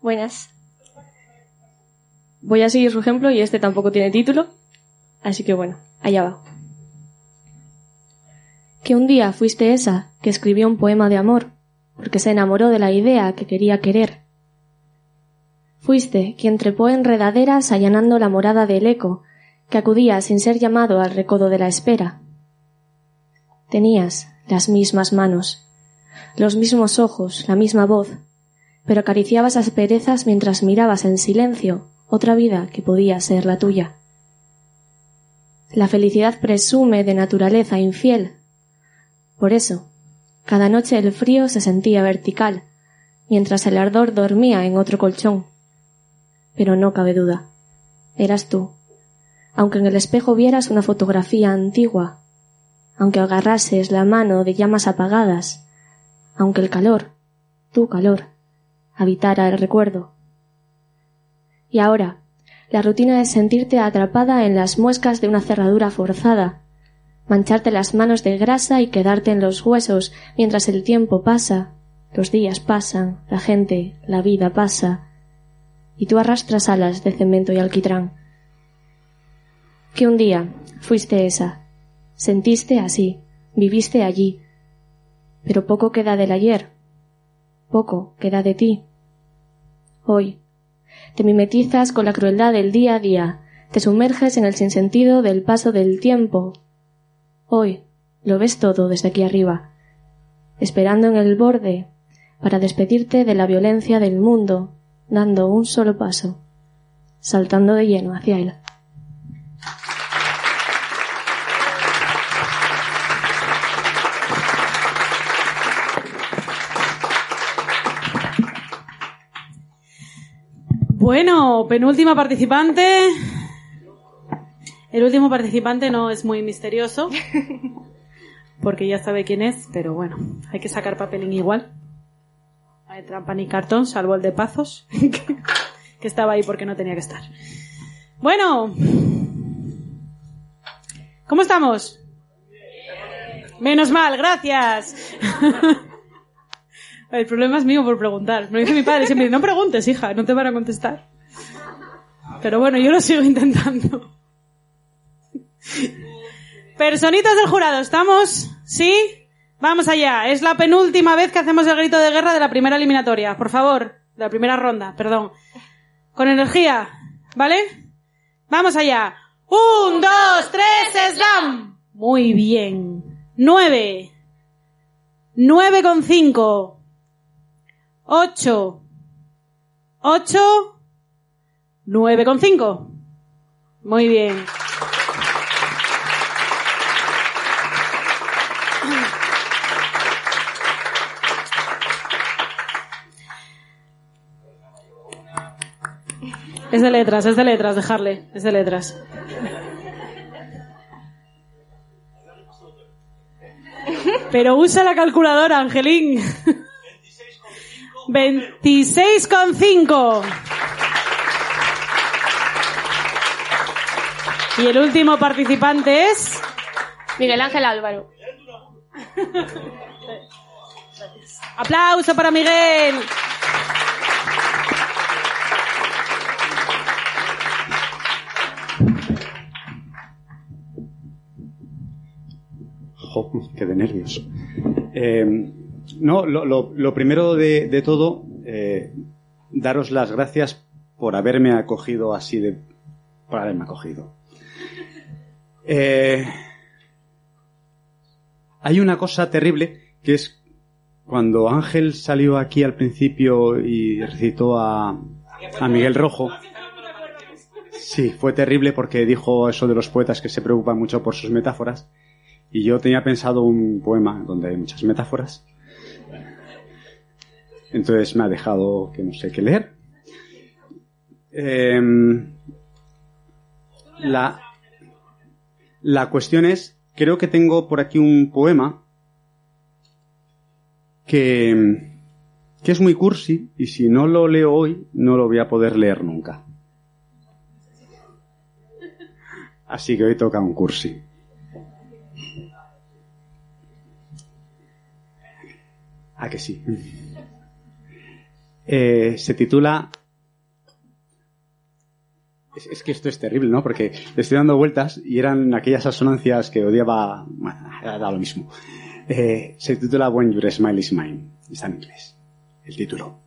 Buenas. Voy a seguir su ejemplo y este tampoco tiene título, así que bueno, allá va. Que un día fuiste esa que escribió un poema de amor, porque se enamoró de la idea que quería querer. Fuiste quien trepó enredaderas allanando la morada del eco, que acudía sin ser llamado al recodo de la espera. Tenías las mismas manos, los mismos ojos, la misma voz, pero acariciabas asperezas mientras mirabas en silencio otra vida que podía ser la tuya. La felicidad presume de naturaleza infiel. Por eso, cada noche el frío se sentía vertical, mientras el ardor dormía en otro colchón. Pero no cabe duda, eras tú, aunque en el espejo vieras una fotografía antigua, aunque agarrases la mano de llamas apagadas, aunque el calor, tu calor, habitara el recuerdo. Y ahora, la rutina es sentirte atrapada en las muescas de una cerradura forzada, mancharte las manos de grasa y quedarte en los huesos mientras el tiempo pasa, los días pasan, la gente, la vida pasa, y tú arrastras alas de cemento y alquitrán. Que un día fuiste esa, sentiste así, viviste allí, pero poco queda del ayer, poco queda de ti. Hoy, te mimetizas con la crueldad del día a día, te sumerges en el sinsentido del paso del tiempo. Hoy lo ves todo desde aquí arriba, esperando en el borde para despedirte de la violencia del mundo, dando un solo paso, saltando de lleno hacia él. Bueno, penúltima participante. El último participante no es muy misterioso, (laughs) porque ya sabe quién es, pero bueno, hay que sacar papelín igual. No hay trampa ni cartón, salvo el de Pazos, (laughs) que estaba ahí porque no tenía que estar. Bueno, ¿cómo estamos? Menos mal, gracias. (laughs) El problema es mío por preguntar. Me dice mi padre siempre, no preguntes, hija, no te van a contestar. Pero bueno, yo lo sigo (laughs) intentando. Personitas del jurado, ¿estamos? ¿Sí? Vamos allá. Es la penúltima vez que hacemos el grito de guerra de la primera eliminatoria. Por favor. De la primera ronda, perdón. Con energía. ¿Vale? Vamos allá. Un, dos, tres, slam. Muy bien. Nueve. Nueve con cinco. Ocho. Ocho. Nueve con cinco. Muy bien. Es de letras, es de letras, dejarle, es de letras. Pero usa la calculadora, Angelín. (laughs) 26,5. Y el último participante es Miguel Ángel Álvaro. Aplauso para Miguel. Jo, qué de nervios. Eh, no, lo, lo- primero de, todo, eh, daros las gracias por haberme acogido así de. por haberme acogido. Eh, hay una cosa terrible que es cuando Ángel salió aquí al principio y recitó a Miguel Rojo. Sí, fue terrible porque dijo eso de los poetas que se preocupan mucho por sus metáforas. Y yo tenía pensado un poema donde hay muchas metáforas. Entonces me ha dejado que no sé qué leer. Em, la, la cuestión es, creo que tengo por aquí un poema que, que es muy cursi y si no lo leo hoy no lo voy a poder leer nunca. Así que hoy toca un cursi. Ah, que sí. Eh, se titula... Es, es que esto es terrible, ¿no? Porque le estoy dando vueltas y eran aquellas asonancias que odiaba... Bueno, era lo mismo. Eh, se titula When Your Smile is Mine. Está en inglés. El título.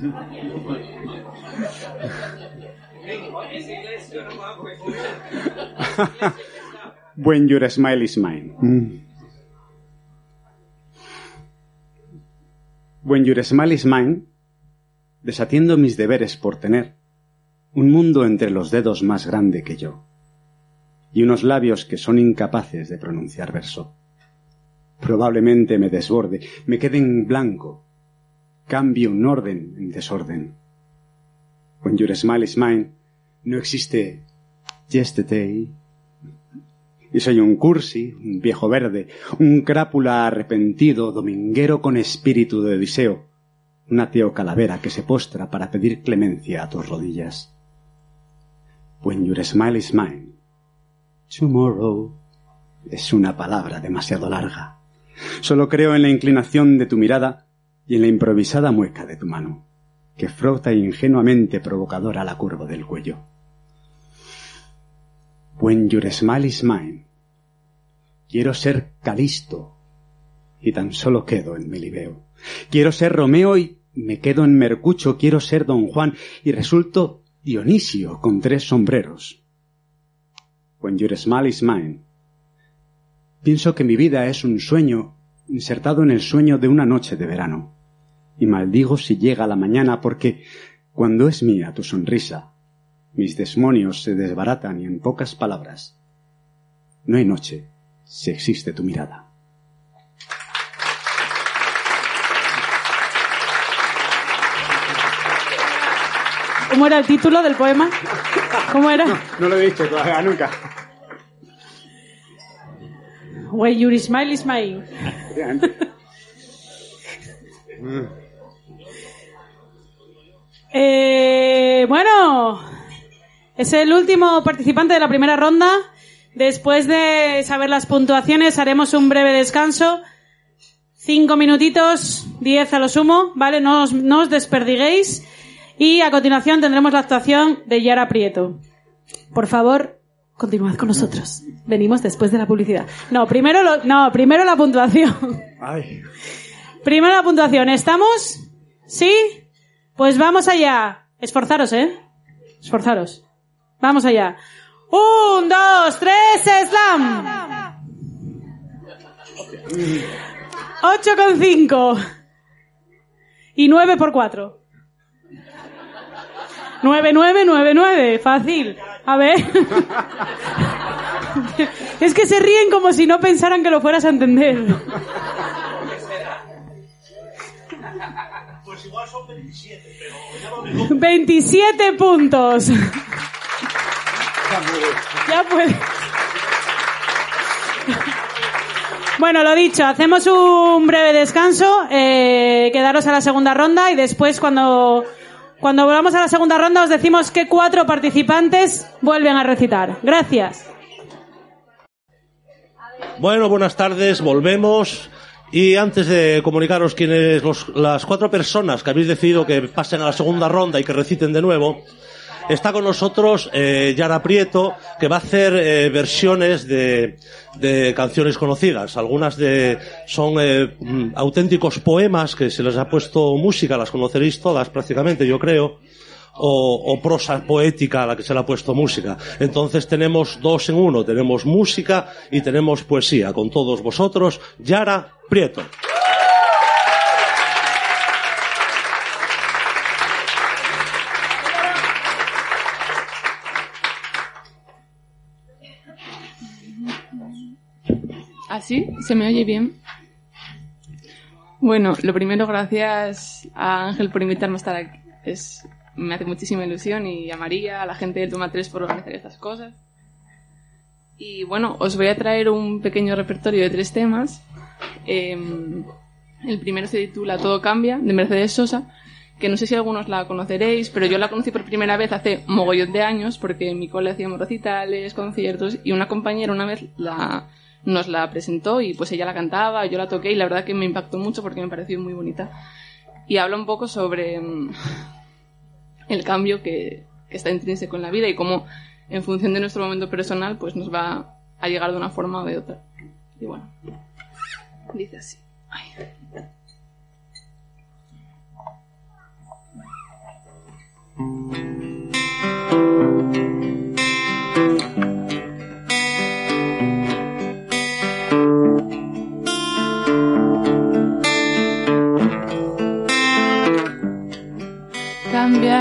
(laughs) When Your Smile is Mine. When Your Smile is Mine, desatiendo mis deberes por tener un mundo entre los dedos más grande que yo y unos labios que son incapaces de pronunciar verso. Probablemente me desborde, me quede en blanco, cambie un orden en desorden. When Your Smile is Mine, no existe yesterday. Y soy un cursi, un viejo verde, un crápula arrepentido, dominguero con espíritu de Odiseo, un ateo calavera que se postra para pedir clemencia a tus rodillas. When your smile is mine. Tomorrow es una palabra demasiado larga. Solo creo en la inclinación de tu mirada y en la improvisada mueca de tu mano, que frota ingenuamente provocadora la curva del cuello. When your smile is mine. Quiero ser Calisto y tan solo quedo en Melibeo. Quiero ser Romeo y me quedo en Mercucho. Quiero ser Don Juan y resulto Dionisio con tres sombreros. When your smile is mine. Pienso que mi vida es un sueño insertado en el sueño de una noche de verano. Y maldigo si llega la mañana porque cuando es mía tu sonrisa, mis demonios se desbaratan y en pocas palabras, no hay noche si existe tu mirada. ¿Cómo era el título del poema? ¿Cómo era? No lo he dicho todavía, nunca. When your smile is mine. (laughs) Eh, bueno, es el último participante de la primera ronda. Después de saber las puntuaciones, haremos un breve descanso. Cinco minutitos, diez a lo sumo, ¿vale? No os, no os desperdiguéis. Y a continuación tendremos la actuación de Yara Prieto. Por favor, continuad con nosotros. Venimos después de la publicidad. No, primero, lo- no, primero la puntuación. Ay. Primero la puntuación. ¿Estamos? ¿Sí? Pues vamos allá. Esforzaros, ¿eh? Esforzaros. Vamos allá. Un, dos, tres, slam. Ocho con cinco. Y nueve por cuatro. Nueve, nueve, nueve, nueve. Fácil. A ver. (laughs) Es que se ríen como si no pensaran que lo fueras a entender. Pues igual son 27, pero llámame 27 puntos. Ya puede. Bueno, lo dicho, hacemos un breve descanso, eh, quedaros a la segunda ronda y después cuando, cuando volvamos a la segunda ronda os decimos que cuatro participantes vuelven a recitar. Gracias. Bueno, buenas tardes, volvemos. Y antes de comunicaros quiénes las cuatro personas que habéis decidido que pasen a la segunda ronda y que reciten de nuevo, está con nosotros eh, Yara Prieto, que va a hacer eh, versiones de, de canciones conocidas. Algunas de son eh, mm, auténticos poemas que se les ha puesto música, las conoceréis todas prácticamente, yo creo o, o prosa poética a la que se le ha puesto música. Entonces tenemos dos en uno, tenemos música y tenemos poesía. Con todos vosotros, Yara Prieto. ¿Así? ¿Se me oye bien? Bueno, lo primero, gracias a Ángel por invitarme a estar aquí. Es, me hace muchísima ilusión y a María, a la gente de Toma 3 por organizar estas cosas. Y bueno, os voy a traer un pequeño repertorio de tres temas. Em, el primero se titula Todo cambia, de Mercedes Sosa, que no sé si algunos la conoceréis, pero yo la conocí por primera vez hace mogollón de años, porque en mi cole hacíamos recitales, conciertos, y una compañera una vez la, nos la presentó y pues ella la cantaba, yo la toqué y la verdad que me impactó mucho porque me pareció muy bonita. Y habla un poco sobre mm, el cambio que, que está intrínseco en la vida y cómo en función de nuestro momento personal pues nos va a llegar de una forma o de otra. Y bueno, dice así.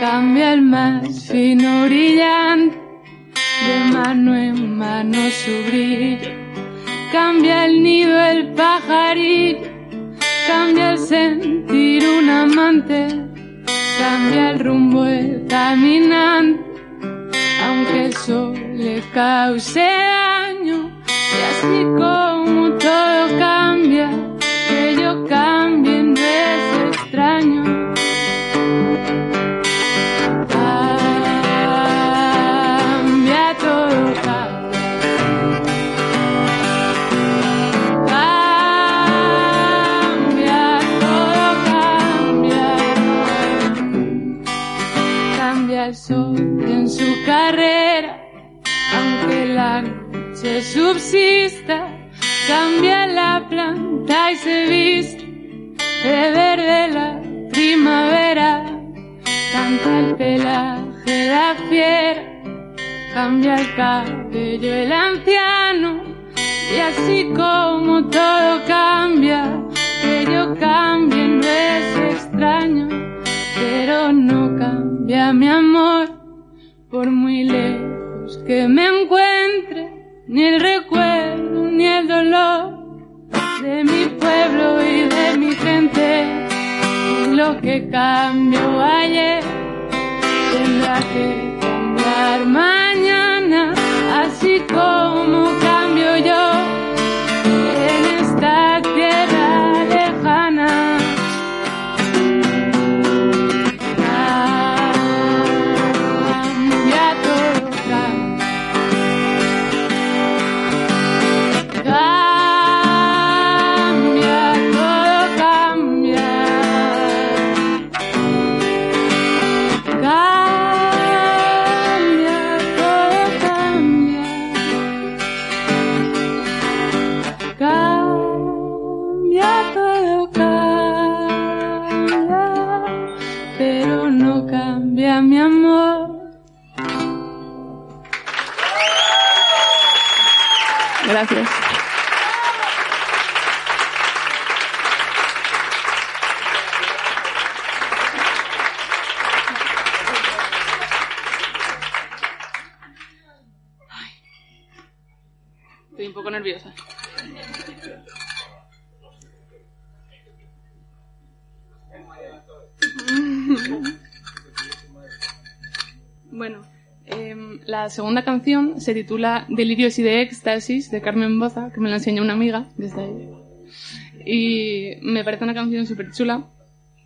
cambia el más fino brillante, de mano en mano su brillo, cambia el nido el pajarillo, cambia el sentir un amante, cambia el rumbo el caminante, aunque el sol le cause daño, y así como todo cambia, segunda canción se titula Delirios y de Éxtasis de Carmen Boza, que me la enseñó una amiga desde ahí. Y me parece una canción súper chula.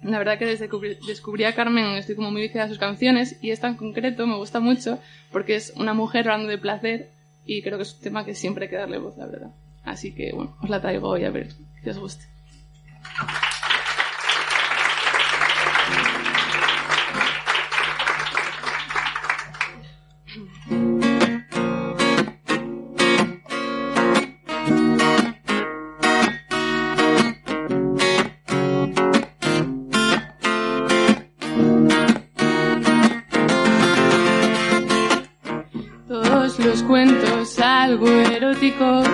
La verdad que desde que descubrí- a Carmen estoy como muy viciada a sus canciones y esta en concreto me gusta mucho porque es una mujer hablando de placer y creo que es un tema que siempre hay que darle voz, la verdad. Así que bueno, os la traigo hoy a ver que os guste. Cuentos algo eróticos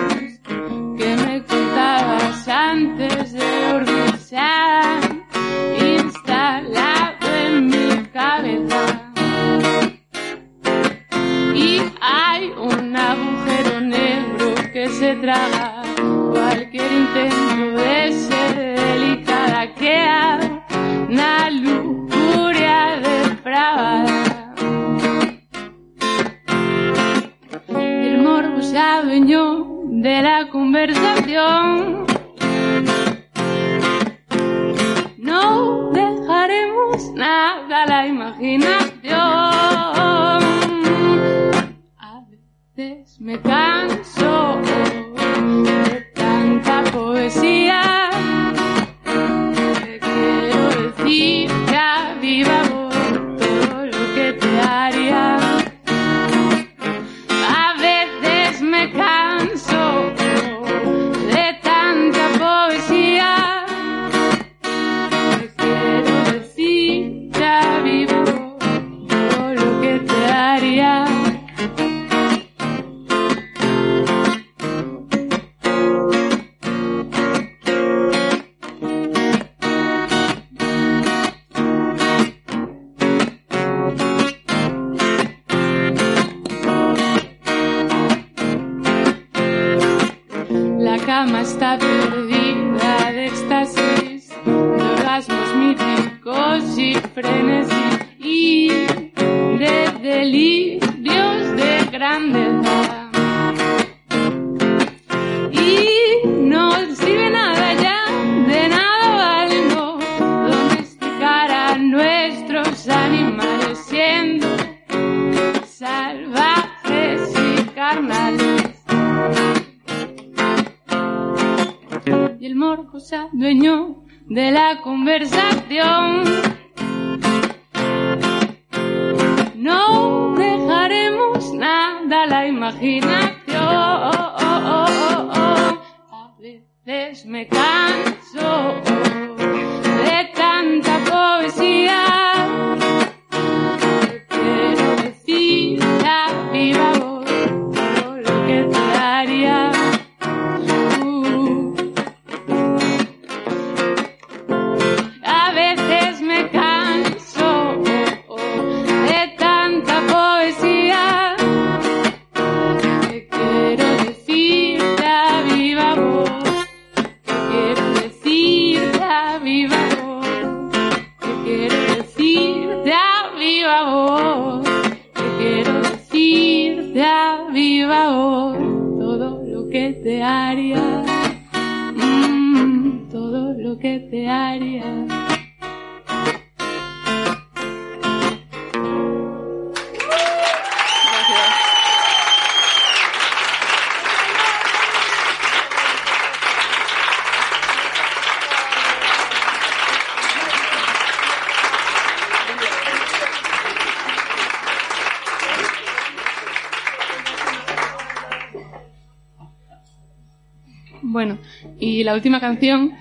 y la última canción,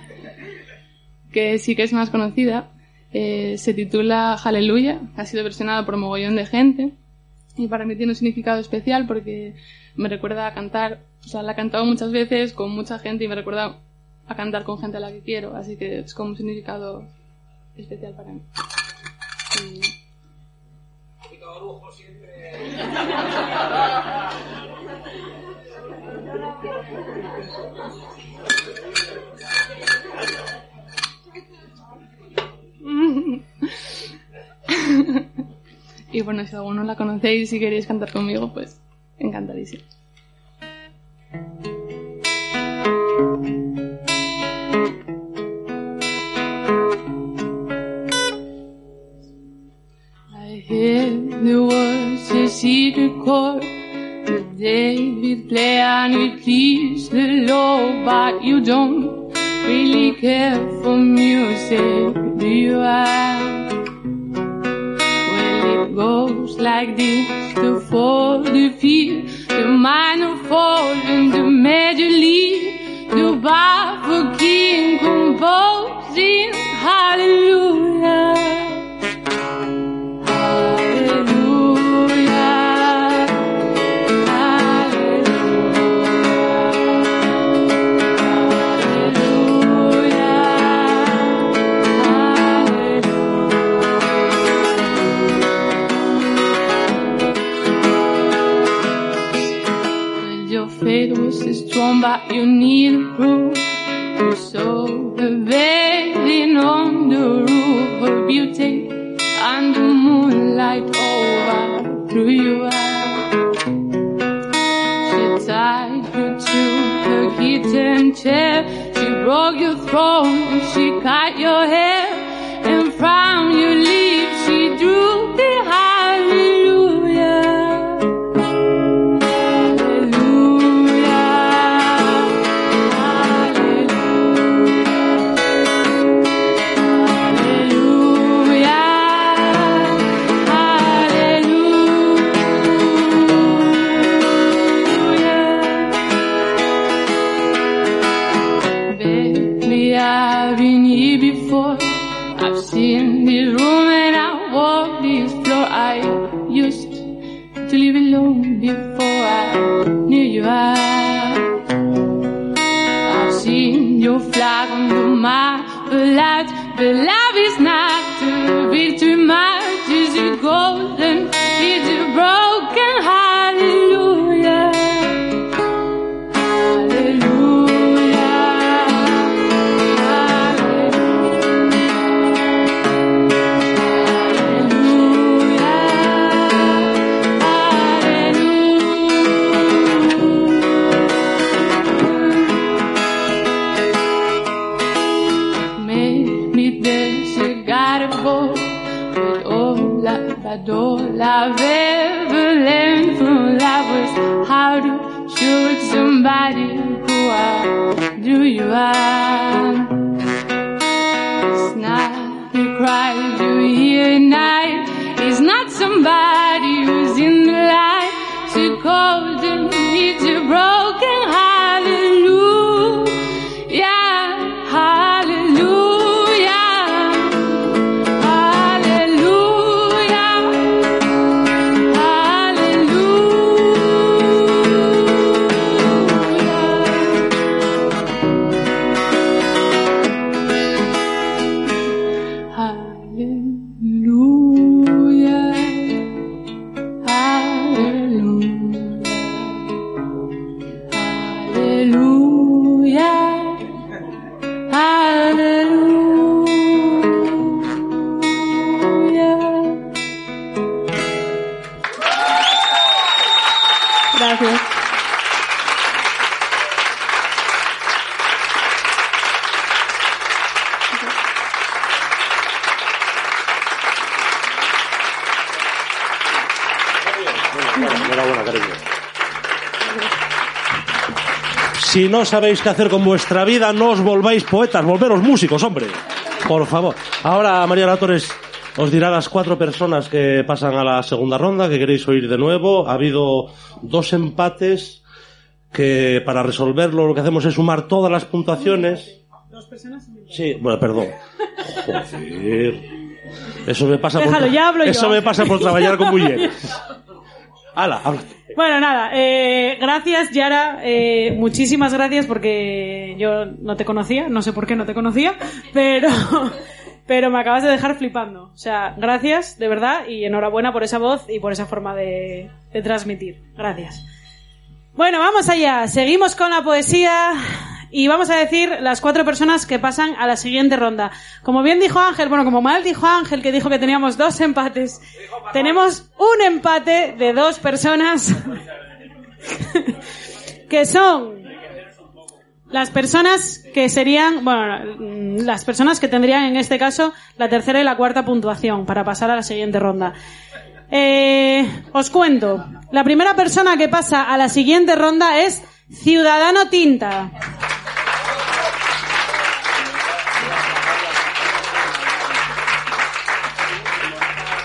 que sí que es más conocida, eh, se titula Hallelujah, ha sido versionada por mogollón de gente. Y para mí tiene un significado especial porque me recuerda a cantar, o sea, la he cantado muchas veces con mucha gente y me recuerda a cantar con gente a la que quiero, así que es como un significado especial para mí. Y- (laughs) y bueno, si alguno la conocéis y queréis cantar conmigo, pues encantadísimo. I heard there was a secret chord that David play and it pleased the Lord, but you don't really care for music, do you? I goes like this: the fall, the feel, the minor fall, and the major lead, the bar for king composing. Hallelujah. But you need proof. You saw her bathing on the roof, her beauty and the moonlight overthrew you out. She tied you to her kitchen chair, she broke your throne, and she cut your hair, sabéis qué hacer con vuestra vida, no os volváis poetas, volveros músicos, hombre. Por favor. Ahora María Latores os dirá las cuatro personas que pasan a la segunda ronda, que queréis oír de nuevo. Ha habido dos empates que para resolverlo lo que hacemos es sumar todas las puntuaciones. Dos personas. Sí, bueno, perdón. Joder. Eso me pasa Déjalo, por ya hablo yo. Eso me pasa por trabajar con mujeres. (laughs) Hala, habla. Bueno, nada, eh, gracias Yara, eh, muchísimas gracias porque yo no te conocía, no sé por qué no te conocía, pero, (laughs) pero me acabas de dejar flipando. O sea, gracias, de verdad, y enhorabuena por esa voz y por esa forma de, de transmitir. Gracias. Bueno, vamos allá, seguimos con la poesía y vamos a decir las cuatro personas que pasan a la siguiente ronda. Como bien dijo Ángel, bueno, como mal dijo Ángel que dijo que teníamos dos empates, tenemos un empate de dos personas (laughs) que son las personas que serían, bueno, las personas que tendrían en este caso la tercera y la cuarta puntuación para pasar a la siguiente ronda. Eh, os cuento. La primera persona que pasa a la siguiente ronda es Ciudadano Tinta.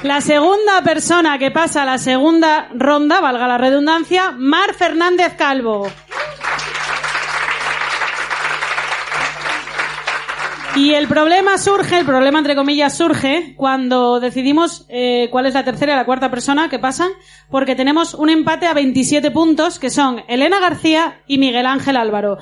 La segunda persona que pasa a la segunda ronda, valga la redundancia, Mar Fernández Calvo. Y el problema surge, el problema entre comillas surge cuando decidimos eh, cuál es la tercera y la cuarta persona que pasan, porque tenemos un empate a 27 puntos que son Elena García y Miguel Ángel Álvaro.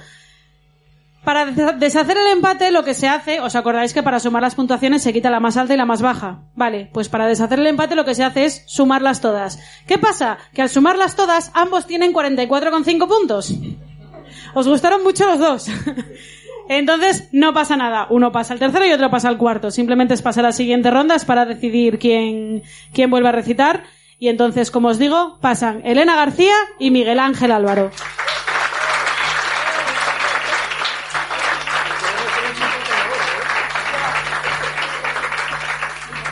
Para des- deshacer el empate lo que se hace, os acordáis que para sumar las puntuaciones se quita la más alta y la más baja. Vale, pues para deshacer el empate lo que se hace es sumarlas todas. ¿Qué pasa? Que al sumarlas todas ambos tienen 44,5 puntos. Os gustaron mucho los dos. (laughs) Entonces, no pasa nada. Uno pasa al tercero y otro pasa al cuarto. Simplemente es pasar a las siguientes rondas para decidir quién, quién vuelve a recitar. Y entonces, como os digo, pasan Elena García y Miguel Ángel Álvaro.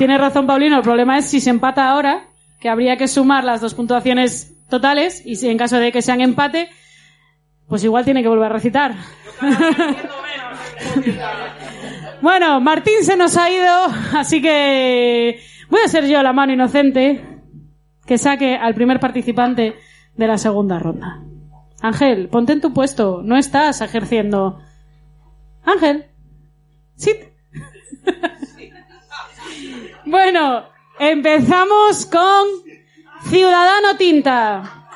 Tiene razón Paulino, el problema es si se empata ahora, que habría que sumar las dos puntuaciones totales y si en caso de que sean empate, pues igual tiene que volver a recitar. (laughs) bueno, Martín se nos ha ido, así que voy a ser yo la mano inocente que saque al primer participante de la segunda ronda. Ángel, ponte en tu puesto, no estás ejerciendo. Ángel, sí. Bueno, empezamos con Ciudadano Tinta.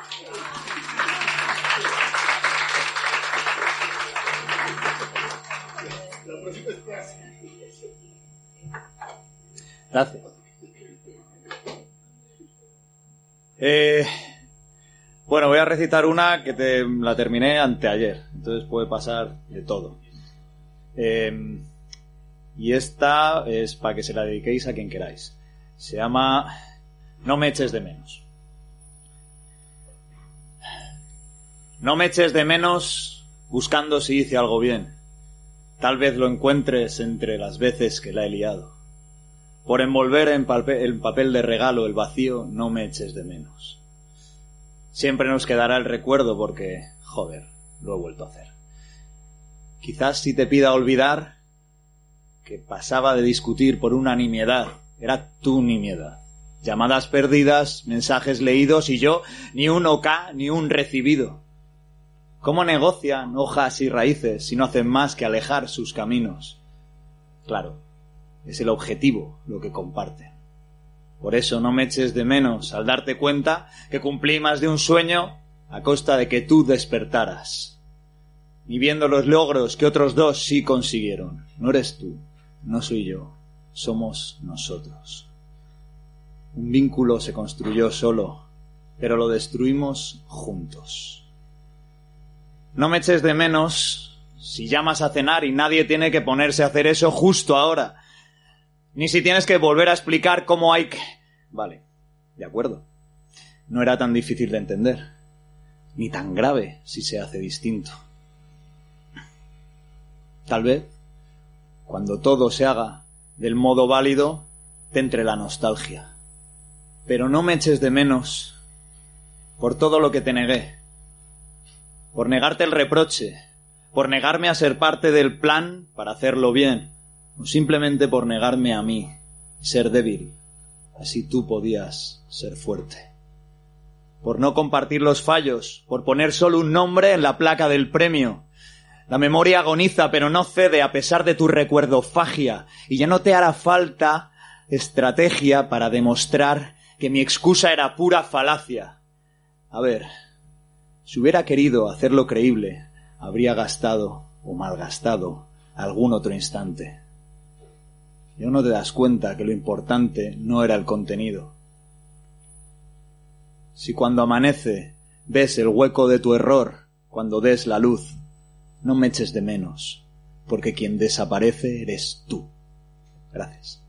Gracias. Eh, bueno, voy a recitar una que te, la terminé anteayer, entonces puede pasar de todo. Eh, y esta es para que se la dediquéis a quien queráis. Se llama No me eches de menos. No me eches de menos buscando si hice algo bien. Tal vez lo encuentres entre las veces que la he liado. Por envolver en papel, papel de regalo el vacío, no me eches de menos. Siempre nos quedará el recuerdo porque, joder, lo he vuelto a hacer. Quizás si te pida olvidar que pasaba de discutir por una nimiedad, era tu nimiedad. Llamadas perdidas, mensajes leídos y yo ni un OK ni un recibido. ¿Cómo negocian hojas y raíces si no hacen más que alejar sus caminos? Claro, es el objetivo lo que comparten. Por eso no me eches de menos al darte cuenta que cumplí más de un sueño a costa de que tú despertaras. Ni viendo los logros que otros dos sí consiguieron. No eres tú, no soy yo, somos nosotros. Un vínculo se construyó solo, pero lo destruimos juntos. No me eches de menos si llamas a cenar y nadie tiene que ponerse a hacer eso justo ahora. Ni si tienes que volver a explicar cómo hay que... Vale, de acuerdo. No era tan difícil de entender. Ni tan grave si se hace distinto. Tal vez, cuando todo se haga del modo válido, te entre la nostalgia. Pero no me eches de menos por todo lo que te negué. Por negarte el reproche. Por negarme a ser parte del plan para hacerlo bien o simplemente por negarme a mí, ser débil, así tú podías ser fuerte. Por no compartir los fallos, por poner solo un nombre en la placa del premio. La memoria agoniza, pero no cede a pesar de tu recuerdo fagia, y ya no te hará falta estrategia para demostrar que mi excusa era pura falacia. A ver, si hubiera querido hacerlo creíble, habría gastado o malgastado algún otro instante. Y no te das cuenta que lo importante no era el contenido. Si cuando amanece ves el hueco de tu error, cuando des la luz, no me eches de menos, porque quien desaparece eres tú. Gracias.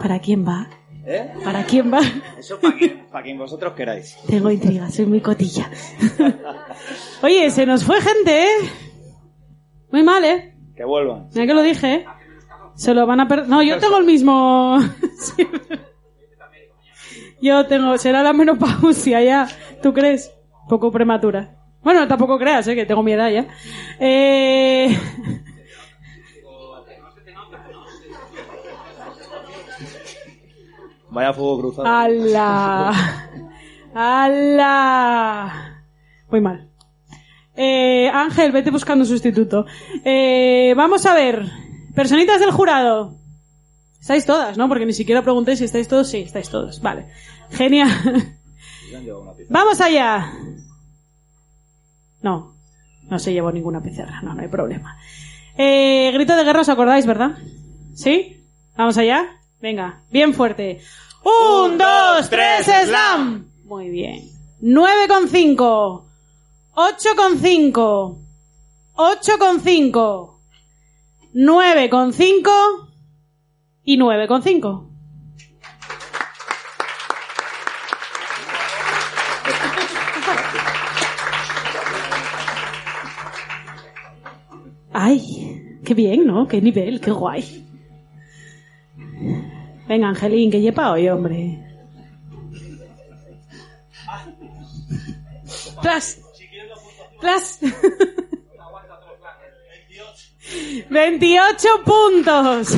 ¿Para quién va? ¿Eh? ¿Para quién va? Eso para quien, pa' quien vosotros queráis. Tengo intriga, soy muy cotilla. (laughs) Oye, se nos fue gente, ¿eh? Muy mal, ¿eh? Que vuelvan. Mira que lo dije, ¿eh? Se lo van a perder. No, yo tengo el mismo. (laughs) Sí. Yo tengo. Será la menopausia ya. ¿Tú crees? Poco prematura. Bueno, tampoco creas, ¿eh? Que tengo mi edad ya. Eh. (laughs) Vaya fuego cruzado. ¡Hala! ¡Hala! Muy mal. Eh, Ángel, vete buscando un sustituto. Eh, vamos a ver. Personitas del jurado. Estáis todas, ¿no? Porque ni siquiera preguntéis si estáis todos. Sí, estáis todos. Vale. Genial. (laughs) Vamos allá. No. No se llevó ninguna pizarra. No, no hay problema. Eh, grito de guerra, ¿os acordáis, verdad? ¿Sí? ¿Vamos allá? Venga, bien fuerte. Un, dos, tres, slam. Muy bien. Nueve con cinco. Ocho con cinco. Ocho con cinco. Nueve con cinco. Y nueve con cinco. Ay, qué bien, ¿no? Qué nivel, qué guay. Venga, Angelín, que llepa hoy, hombre. 28 puntos.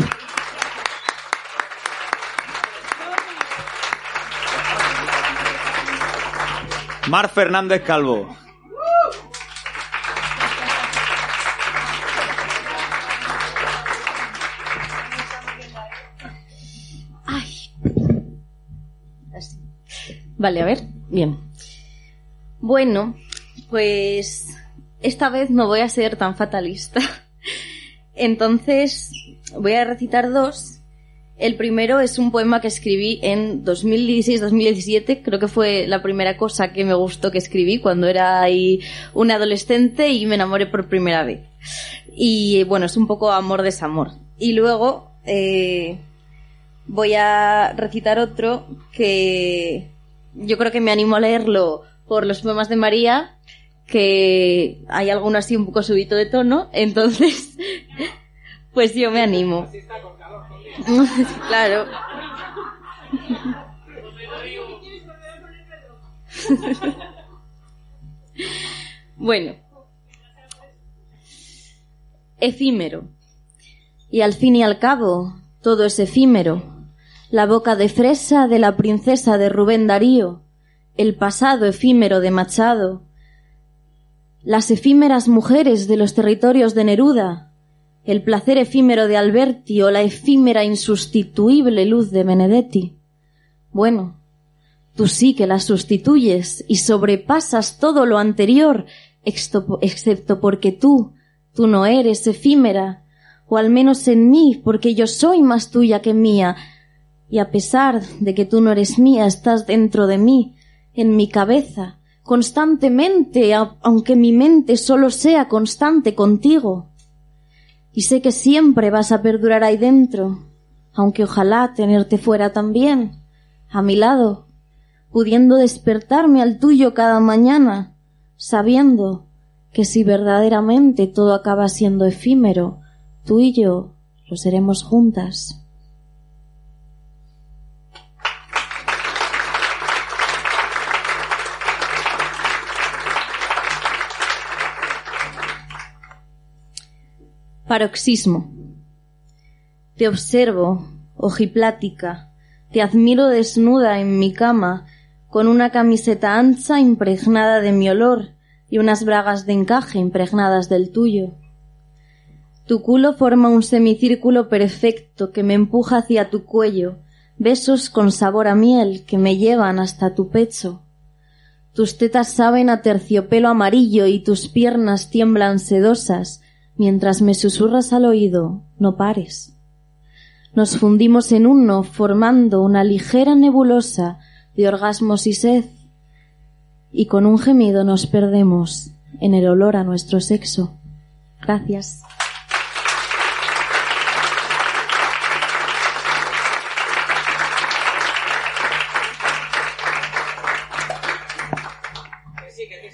Mar Fernández Calvo. Así. Vale, a ver. Bien. Bueno, pues esta vez no voy a ser tan fatalista. Entonces voy a recitar dos. El primero es un poema que escribí en 2016-2017. Creo que fue la primera cosa que me gustó que escribí cuando era ahí un adolescente y me enamoré por primera vez. Y bueno, es un poco amor-desamor. Y luego eh, voy a recitar otro que yo creo que me animo a leerlo por los poemas de María, que hay alguno así un poco subito de tono, entonces (laughs) pues yo me animo. (laughs) claro. (laughs) bueno. Efímero. Y al fin y al cabo, todo es efímero. La boca de fresa de la princesa de Rubén Darío, el pasado efímero de Machado, las efímeras mujeres de los territorios de Neruda, el placer efímero de Alberti o la efímera insustituible luz de Benedetti. Bueno, tú sí que las sustituyes y sobrepasas todo lo anterior, excepto porque tú, tú no eres efímera, o al menos en mí, porque yo soy más tuya que mía, y a pesar de que tú no eres mía, estás dentro de mí, en mi cabeza, constantemente, aunque mi mente solo sea constante contigo. Y sé que siempre vas a perdurar ahí dentro, aunque ojalá tenerte fuera también, a mi lado, pudiendo despertarme al tuyo cada mañana, sabiendo que si verdaderamente todo acaba siendo efímero, tú y yo lo seremos juntas. Paroxismo. Te observo, ojiplática, te admiro desnuda en mi cama, con una camiseta ancha impregnada de mi olor y unas bragas de encaje impregnadas del tuyo. Tu culo forma un semicírculo perfecto que me empuja hacia tu cuello, besos con sabor a miel que me llevan hasta tu pecho. Tus tetas saben a terciopelo amarillo y tus piernas tiemblan sedosas mientras me susurras al oído, no pares. Nos fundimos en uno formando una ligera nebulosa de orgasmos y sed, y con un gemido nos perdemos en el olor a nuestro sexo. Gracias.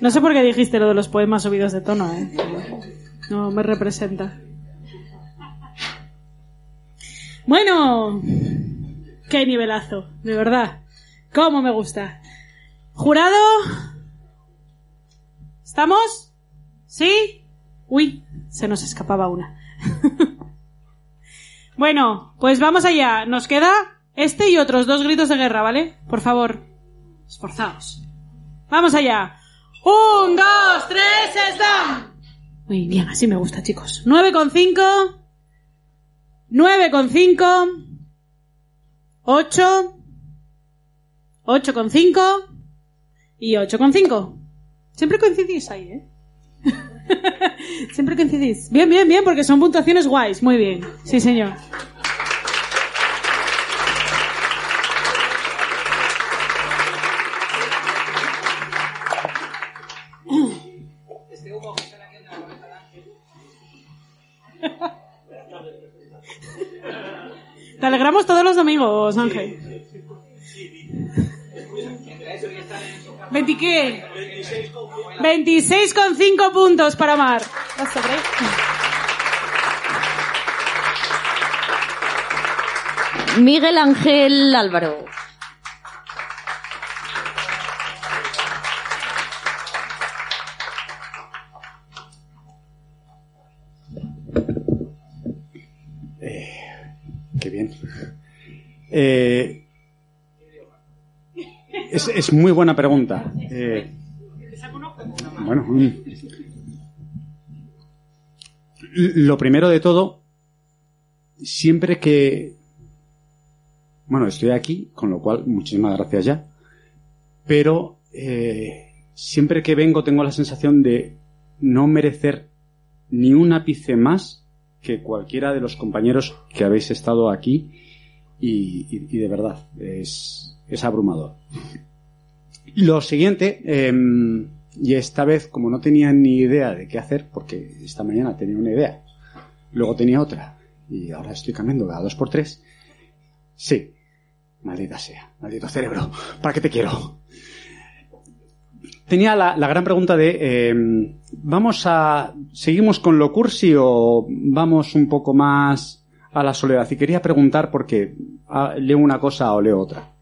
No sé por qué dijiste lo de los poemas subidos de tono, ¿eh? No me representa. Bueno, qué nivelazo, de verdad. ¿Cómo me gusta? ¿Jurado? ¿Estamos? ¿Sí? Uy, se nos escapaba una. (laughs) bueno, pues vamos allá. Nos queda este y otros dos gritos de guerra, ¿vale? Por favor, esforzaos. Vamos allá. Un, dos, tres, ¡están! Muy bien, así me gusta, chicos. Nueve con cinco. Nueve con cinco. Ocho. Ocho con cinco. Y ocho con cinco. Siempre coincidís ahí, ¿eh? (laughs) Siempre coincidís. Bien, bien, bien, porque son puntuaciones guays. Muy bien. Sí, señor. Alegramos todos los domingos, Ángel. ¿20 qué? 26,5 puntos para Mar. Miguel Ángel Álvaro. Eh, es, muy buena pregunta. Eh, bueno, mm. lo primero de todo, siempre que... Bueno, estoy aquí, con lo cual muchísimas gracias ya. Pero eh, siempre que vengo tengo la sensación de no merecer ni un ápice más que cualquiera de los compañeros que habéis estado aquí y, y- y de verdad es, es abrumador. Lo siguiente, em, y esta vez como no tenía ni idea de qué hacer, porque esta mañana tenía una idea, luego tenía otra y ahora estoy cambiando cada dos por tres, sí, maldita sea, maldito cerebro, ¿para qué te quiero? Tenía la, la gran pregunta de, em, ¿vamos a, seguimos con lo cursi o vamos un poco más a la soledad? Y quería preguntar porque ah, leo una cosa o leo otra.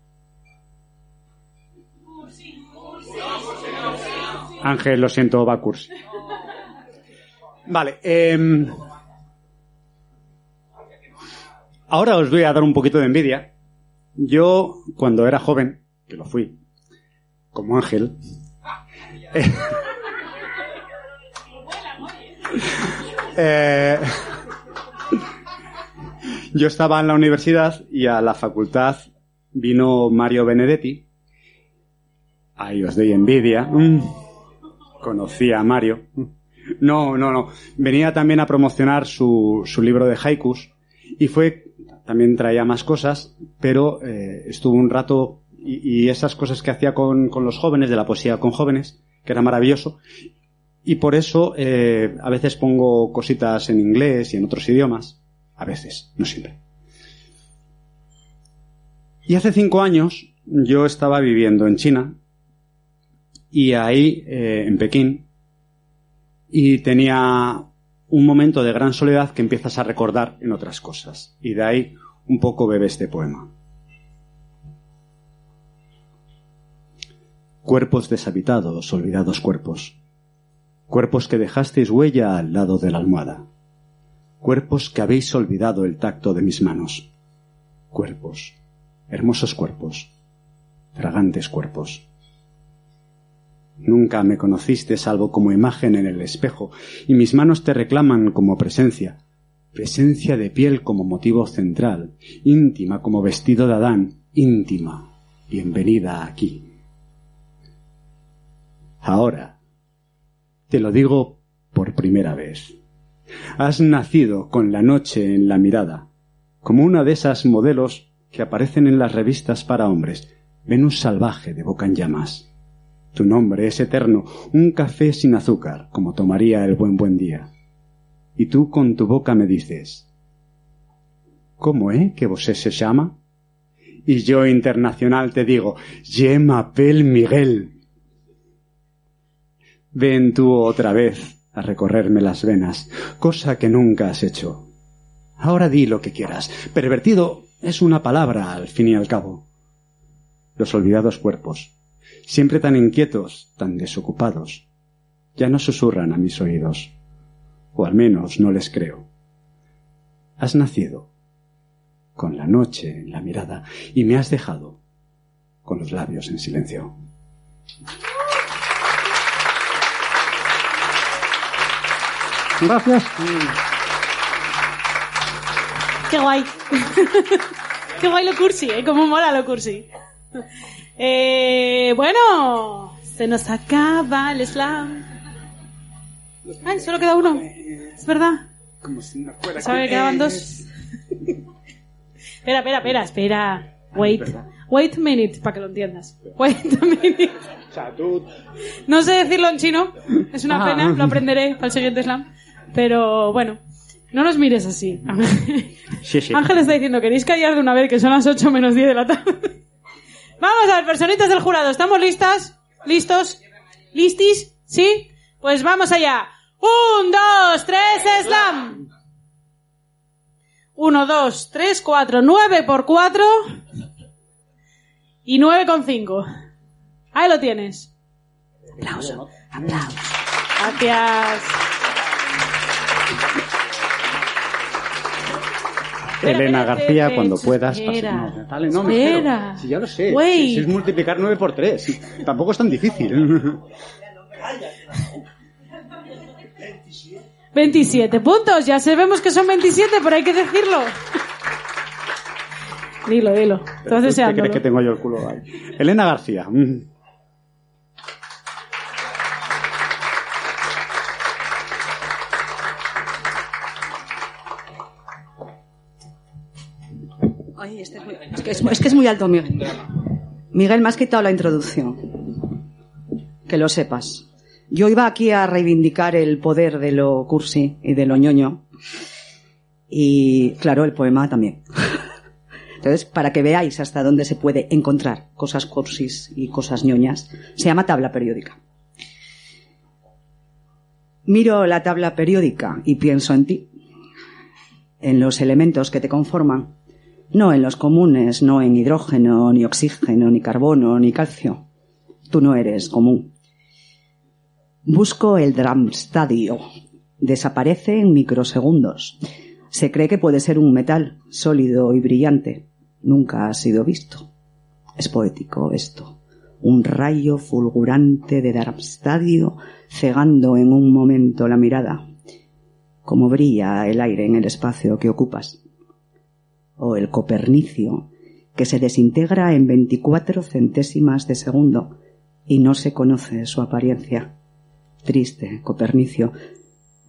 Ángel, lo siento, va cursi. Vale, em, ahora os voy a dar un poquito de envidia. Yo, cuando era joven, que lo fui, como Ángel, (laughs) Eh, yo estaba en la universidad y a la facultad vino Mario Benedetti. Ahí os doy envidia. Mm. Conocí a Mario. No, no, no. Venía también a promocionar su, su libro de haikus y fue, también traía más cosas, pero eh, estuvo un rato y, y esas cosas que hacía con, con los jóvenes, de la poesía con jóvenes, que era maravilloso. Y por eso eh, a veces pongo cositas en inglés y en otros idiomas. A veces, no siempre. Y hace cinco años yo estaba viviendo en China y ahí, eh, en Pekín, y tenía un momento de gran soledad que empiezas a recordar en otras cosas. Y de ahí un poco bebe este poema. Cuerpos deshabitados, olvidados cuerpos. Cuerpos que dejasteis huella al lado de la almohada. Cuerpos que habéis olvidado el tacto de mis manos. Cuerpos, hermosos cuerpos, fragantes cuerpos. Nunca me conociste salvo como imagen en el espejo, y mis manos te reclaman como presencia, presencia de piel como motivo central, íntima como vestido de Adán, íntima, bienvenida aquí. Ahora, te lo digo por primera vez. Has nacido con la noche en la mirada, como una de esas modelos que aparecen en las revistas para hombres, Venus salvaje de boca en llamas. Tu nombre es eterno, un café sin azúcar, como tomaría el buen buen día. Y tú con tu boca me dices, ¿cómo eh que vos se llama? Y yo internacional te digo, Je m'appelle Miguel. Ven tú otra vez a recorrerme las venas, cosa que nunca has hecho. Ahora di lo que quieras. Pervertido es una palabra, al fin y al cabo. Los olvidados cuerpos, siempre tan inquietos, tan desocupados, ya no susurran a mis oídos, o al menos no les creo. Has nacido con la noche en la mirada y me has dejado con los labios en silencio. Gracias. Qué guay. (laughs) Qué guay lo cursi, ¿eh? Cómo mola lo cursi. Eh, bueno, se nos acaba el slam. Ay, solo queda uno. Es verdad. Como si no fuera Sabe que quedaban dos. espera, espera, espera, espera. Wait. Wait a minute, para que lo entiendas. Wait a minute. No sé decirlo en chino, es una Ah. pena, lo aprenderé para el siguiente slam. Pero bueno, no nos mires así. Sí, sí. Ángel está diciendo, ¿queréis callar de una vez que son las 8 menos 10 de la tarde? (laughs) Vamos a ver, personitas del jurado, ¿estamos listas? ¿Listos? ¿Listis? ¿Sí? Pues vamos allá. Un, dos, tres, slam. Uno, dos, tres, cuatro, nueve por cuatro. Y nueve con cinco. Ahí lo tienes. Aplauso, aplauso. Gracias. Elena García, cuando puedas. espera. No, no, me Espera. espero. Si ya lo sé. Si, si es multiplicar 9 por 3. Tampoco es tan difícil. 27 puntos, ya sabemos que son 27, pero hay que decirlo. Dilo, dilo. Estás ¿Tú te deseándolo. crees que tengo yo el culo ahí? Elena García. Este es que es, es que es muy alto, Miguel. Miguel, me has quitado la introducción. Que lo sepas. Yo iba aquí a reivindicar el poder de lo cursi y de lo ñoño. Y, claro, el poema también. Entonces, para que veáis hasta dónde se puede encontrar cosas cursis y cosas ñoñas, se llama tabla periódica. Miro la tabla periódica y pienso en ti, en los elementos que te conforman, no en los comunes, no en hidrógeno, ni oxígeno, ni carbono, ni calcio. O el copernicio, que se desintegra en 24 centésimas de segundo y no se conoce su apariencia. Triste copernicio,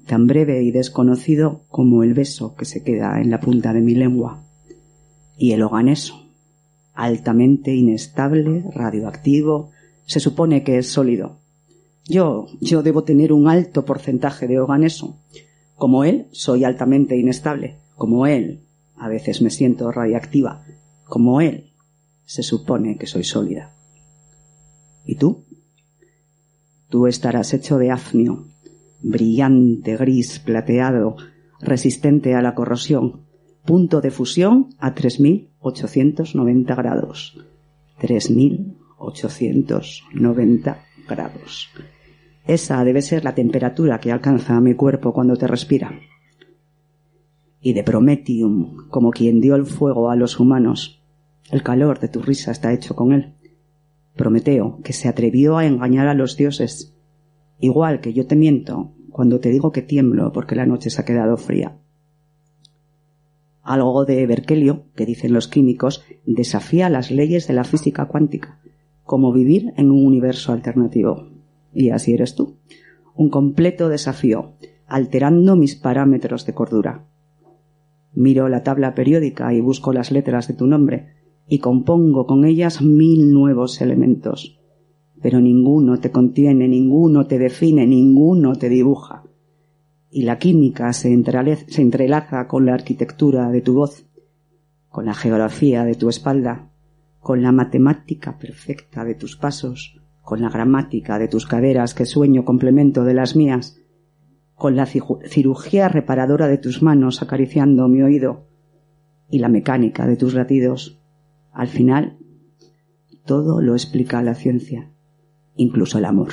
tan breve y desconocido como el beso que se queda en la punta de mi lengua. Y el oganeso, altamente inestable, radioactivo, se supone que es sólido. Yo, yo debo tener un alto porcentaje de oganeso. Como él, soy altamente inestable. Como él, a veces me siento radiactiva. Como él, se supone que soy sólida. ¿Y tú? Tú estarás hecho de afnio, brillante, gris, plateado, resistente a la corrosión, punto de fusión a 3.890 grados. 3.890 grados. Esa debe ser la temperatura que alcanza mi cuerpo cuando te respira y de Prometium, como quien dio el fuego a los humanos. El calor de tu risa está hecho con él. Prometeo, que se atrevió a engañar a los dioses, igual que yo te miento cuando te digo que tiemblo porque la noche se ha quedado fría. Algo de Berkelio, que dicen los químicos, desafía las leyes de la física cuántica, como vivir en un universo alternativo. Y así eres tú. Un completo desafío, alterando mis parámetros de cordura. Miro la tabla periódica y busco las letras de tu nombre y compongo con ellas mil nuevos elementos. Pero ninguno te contiene, ninguno te define, ninguno te dibuja. Y la química se, entrelaz- se entrelaza con la arquitectura de tu voz, con la geografía de tu espalda, con la matemática perfecta de tus pasos, con la gramática de tus caderas que sueño complemento de las mías, con la cirugía reparadora de tus manos acariciando mi oído y la mecánica de tus latidos. Al final, todo lo explica la ciencia, incluso el amor.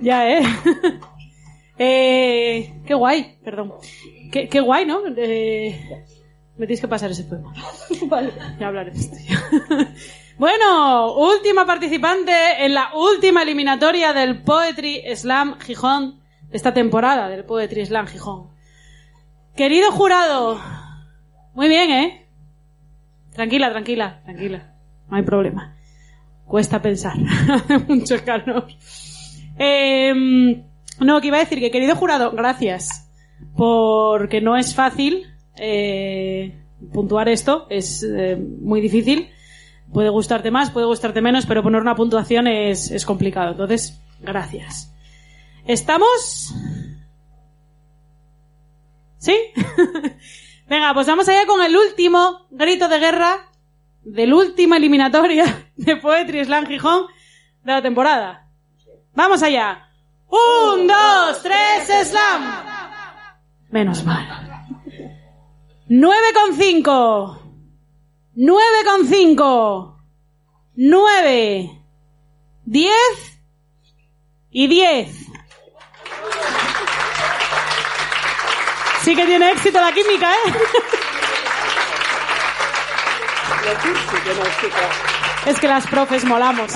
Ya, ¿eh? (laughs) eh qué guay, perdón. Qué, qué guay, ¿no? Eh, me tienes que pasar ese poema. (laughs) vale, ya hablaré de (laughs) esto. bueno, última participante en la última eliminatoria del Poetry Slam Gijón, esta temporada del Poetry Slam Gijón. Querido jurado, muy bien, ¿eh? Tranquila, tranquila, tranquila. No hay problema. Cuesta pensar. Hace (laughs) mucho calor. Eh, no, que iba a decir que querido jurado, gracias. Porque no es fácil eh, puntuar esto, es eh, muy difícil. Puede gustarte más, puede gustarte menos, pero poner una puntuación es, es complicado. Entonces, gracias. ¿Estamos? ¿Sí? (laughs) Venga, pues vamos allá con el último grito de guerra del última eliminatoria de Poetry Slam Gijón de la temporada. Vamos allá. Un, dos, tres, slam. Menos mal. Nueve con cinco. Nueve con cinco. Nueve. Diez. Y diez. Sí que tiene éxito la química, ¿eh? Es que las profes molamos.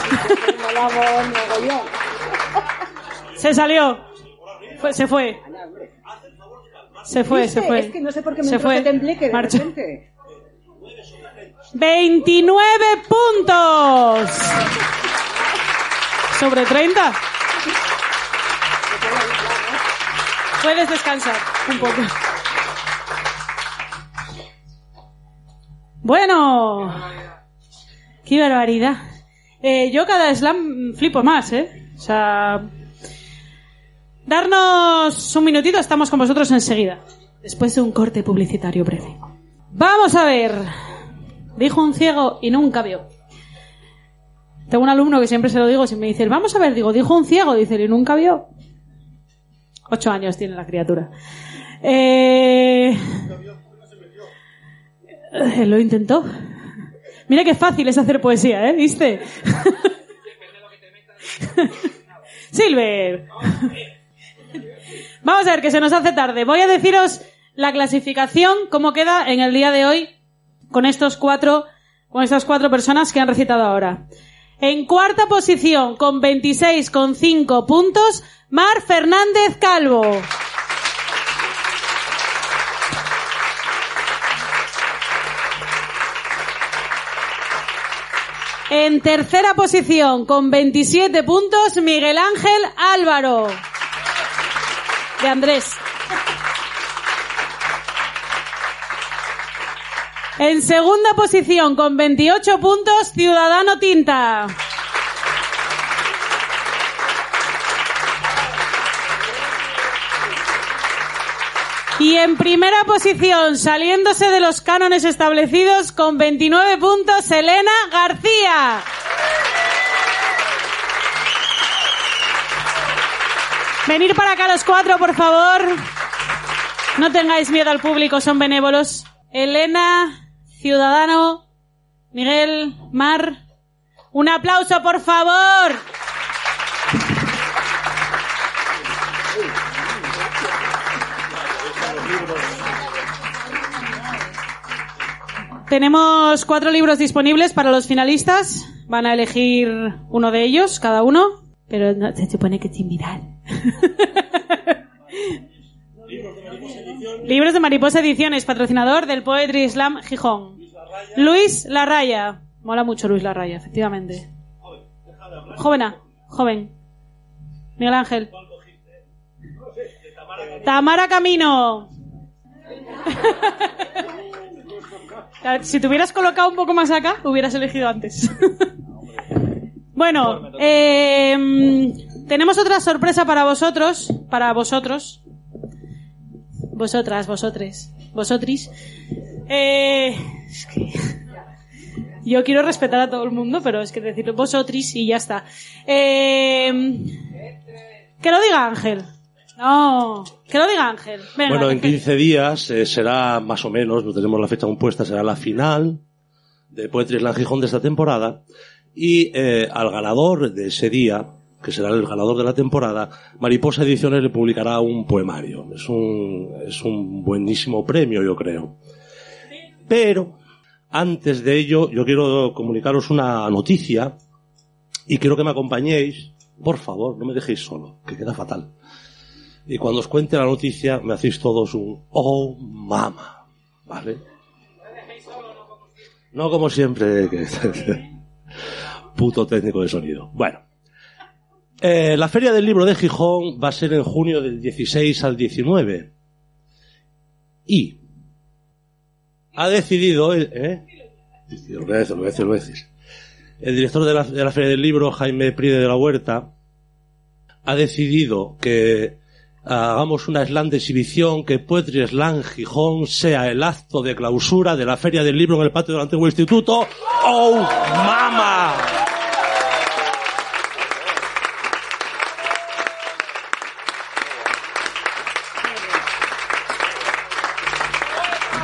Se salió. Se fue. Se fue, se fue. Es que no sé por qué me Se fue. tembleque de repente. 29 puntos. Sobre 30. Puedes descansar un poco. Bueno. Qué barbaridad. Eh, yo cada slam flipo más, ¿eh? O sea... Darnos un minutito, estamos con vosotros enseguida. Después de un corte publicitario breve. Vamos a ver. Dijo un ciego y nunca vio. Tengo un alumno que siempre se lo digo, si me dice, vamos a ver, digo, dijo un ciego, dice, y nunca vio. Ocho años tiene la criatura. Eh... Lo intentó. Mira qué fácil es hacer poesía, ¿eh? ¿Viste? (laughs) Silver. Vamos a ver, que se nos hace tarde. Voy a deciros la clasificación, cómo queda en el día de hoy con estos cuatro, con estas cuatro personas que han recitado ahora. En cuarta posición, con 26,5 puntos, Mar Fernández Calvo. En tercera posición, con 27 puntos, Miguel Ángel Álvaro. De Andrés. En segunda posición, con 28 puntos, Ciudadano Tinta. Y en primera posición, saliéndose de los cánones establecidos, con 29 puntos, Elena García. Venir para acá los cuatro, por favor. No tengáis miedo al público, son benévolos. Elena, Ciudadano, Miguel, Mar. Un aplauso, por favor. Tenemos cuatro libros disponibles para los finalistas. Van a elegir uno de ellos, cada uno. Pero se supone que es similar. (laughs) Libros de Mariposa Ediciones, patrocinador del Poetry Slam Gijón. Luis Larraya. Mola mucho Luis Larraya, efectivamente. Jovena, joven. Miguel Ángel. Tamara Camino. (laughs) Si te hubieras colocado un poco más acá, hubieras elegido antes. (laughs) bueno, eh, tenemos otra sorpresa para vosotros, para vosotros, vosotras, vosotres, vosotris. Eh, es que (laughs) yo quiero respetar a todo el mundo, pero es que decirlo vosotris y ya está. Eh, que lo diga Ángel. No, que lo diga Ángel. Venga, bueno, en Ángel. 15 días eh, será más o menos, no tenemos la fecha compuesta, será la final de Poetry Slam Gijón de esta temporada. Y eh, al ganador de ese día, que será el ganador de la temporada, Mariposa Ediciones le publicará un poemario. Es un, es un buenísimo premio, yo creo. Pero, antes de ello, yo quiero comunicaros una noticia y quiero que me acompañéis. Por favor, no me dejéis solo, que queda fatal. Y cuando os cuente la noticia, me hacéis todos un oh mama, ¿vale? No como siempre, que (laughs) puto técnico de sonido. Bueno, Eh, la Feria del Libro de Gijón va a ser en junio del 16 al 19. Y ha decidido, eh. El director de la, de la Feria del Libro, Jaime Pride de la Huerta, ha decidido que hagamos una slam de exhibición, que Poetry Slam Gijón sea el acto de clausura de la Feria del Libro en el patio del antiguo instituto. ¡Oh, mama!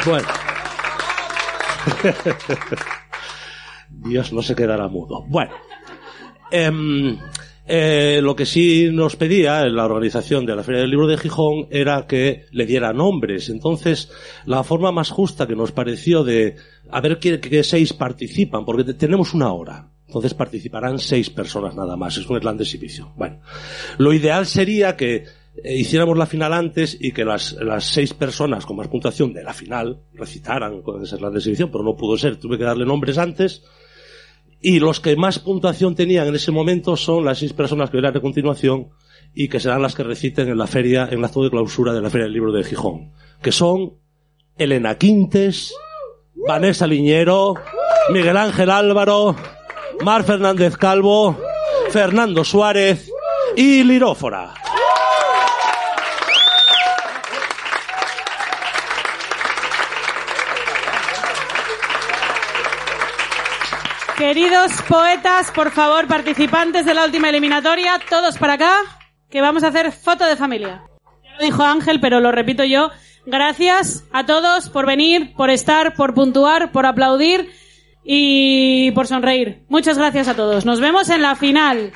Bueno. (laughs) Dios no se quedará mudo. Bueno. Em, eh, lo que sí nos pedía la organización de la Feria del Libro de Gijón era que le diera nombres. Entonces, la forma más justa que nos pareció de a ver qué, seis participan, porque te- tenemos una hora. Entonces participarán seis personas nada más. Es un de exhibición. Bueno, lo ideal sería que eh, hiciéramos la final antes y que las, las seis personas con más puntuación de la final recitaran con ese slam de exhibición, pero no pudo ser. Tuve que darle nombres antes. Y los que más puntuación tenían en ese momento son las seis personas que verán a continuación y que serán las que reciten en la feria, en el acto de clausura de la Feria del Libro de Gijón. Que son Elena Quintes, Vanessa Liñero, Miguel Ángel Álvaro, Mar Fernández Calvo, Fernando Suárez y Lirófora. Queridos poetas, por favor, participantes de la última eliminatoria, todos para acá, que vamos a hacer foto de familia. Ya lo dijo Ángel, pero lo repito yo. Gracias a todos por venir, por estar, por puntuar, por aplaudir y por sonreír. Muchas gracias a todos. Nos vemos en la final.